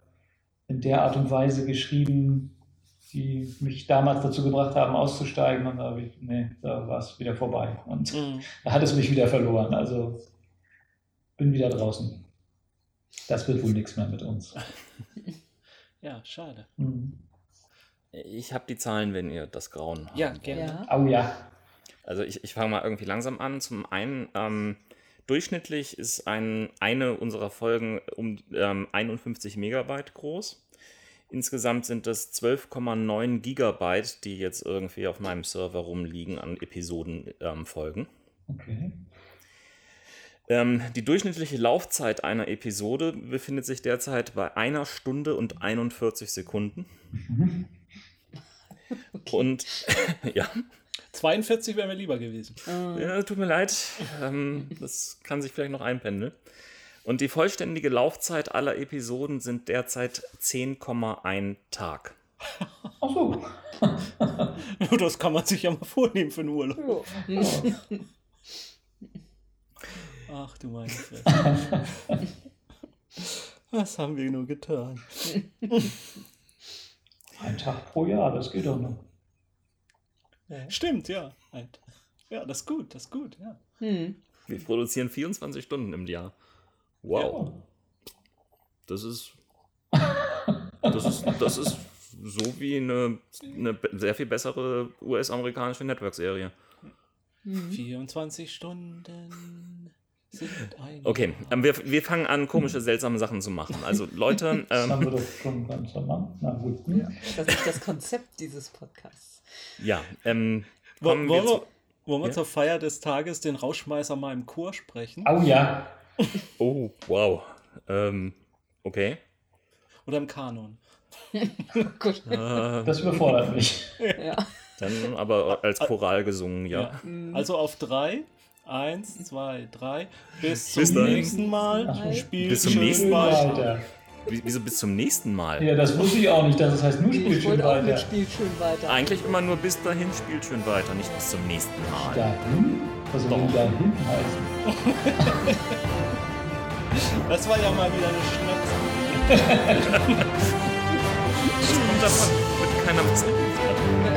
in der Art und Weise geschrieben, die mich damals dazu gebracht haben, auszusteigen. Und da, habe ich, nee, da war es wieder vorbei. Und Mhm. da hat es mich wieder verloren. Also bin wieder draußen. Das wird wohl nichts mehr mit uns. Ja, schade. Mhm. Ich habe die Zahlen, wenn ihr das Grauen habt. Ja, gerne. Ja. Oh ja. Also ich, ich fange mal irgendwie langsam an. Zum einen, ähm, durchschnittlich ist ein, eine unserer Folgen um ähm, 51 Megabyte groß. Insgesamt sind es 12,9 Gigabyte, die jetzt irgendwie auf meinem Server rumliegen an Episodenfolgen. Okay. Ähm, die durchschnittliche Laufzeit einer Episode befindet sich derzeit bei einer Stunde und 41 Sekunden. Und ja, 42 wäre mir lieber gewesen. Ja, tut mir leid. Ähm, das kann sich vielleicht noch einpendeln. Und die vollständige Laufzeit aller Episoden sind derzeit 10,1 Tag. Ach so. Das kann man sich ja mal vornehmen für einen Urlaub. Ja. Ach du meine Fresse. Was haben wir nur getan? Ein Tag pro Jahr, das geht doch noch. Stimmt, ja. Ja, das ist gut, das ist gut, ja. Hm. Wir produzieren 24 Stunden im Jahr. Wow. Ja. Das ist. Das ist, das ist so wie eine, eine sehr viel bessere US-amerikanische Network-Serie. 24 Stunden sind ein. Okay, ähm, wir, wir fangen an, komische, seltsame Sachen zu machen. Also, Leute, Das haben wir ähm, doch schon ganz am Anfang. Hm? Das ist das Konzept dieses Podcasts. ja, ähm, Wo- kommen wir Wollen wir, zu, wollen wir Ja? zur Feier des Tages den Rauschmeißer mal im Chor sprechen? Oh ja. Oh, wow. Ähm, okay. Oder im Kanon? Gut. Äh, Das überfordert mich. Ja. Dann aber als Choral gesungen, ja. Also auf drei. Eins, zwei, drei. Bis zum Bis nächsten Mal. Spielt Bis zum schön nächsten weiter. Weiter. Wie- Wieso bis zum nächsten Mal? Ja, das wusste ich auch nicht, dass es heißt nur spielt schön auch weiter. mit Spiel schön weiter. Eigentlich immer nur bis dahin, spielt schön weiter, nicht bis zum nächsten Mal. Dahin? Was soll denn dahin heißen? Das war ja mal wieder eine Schnapse. Das kommt davon, wird keiner was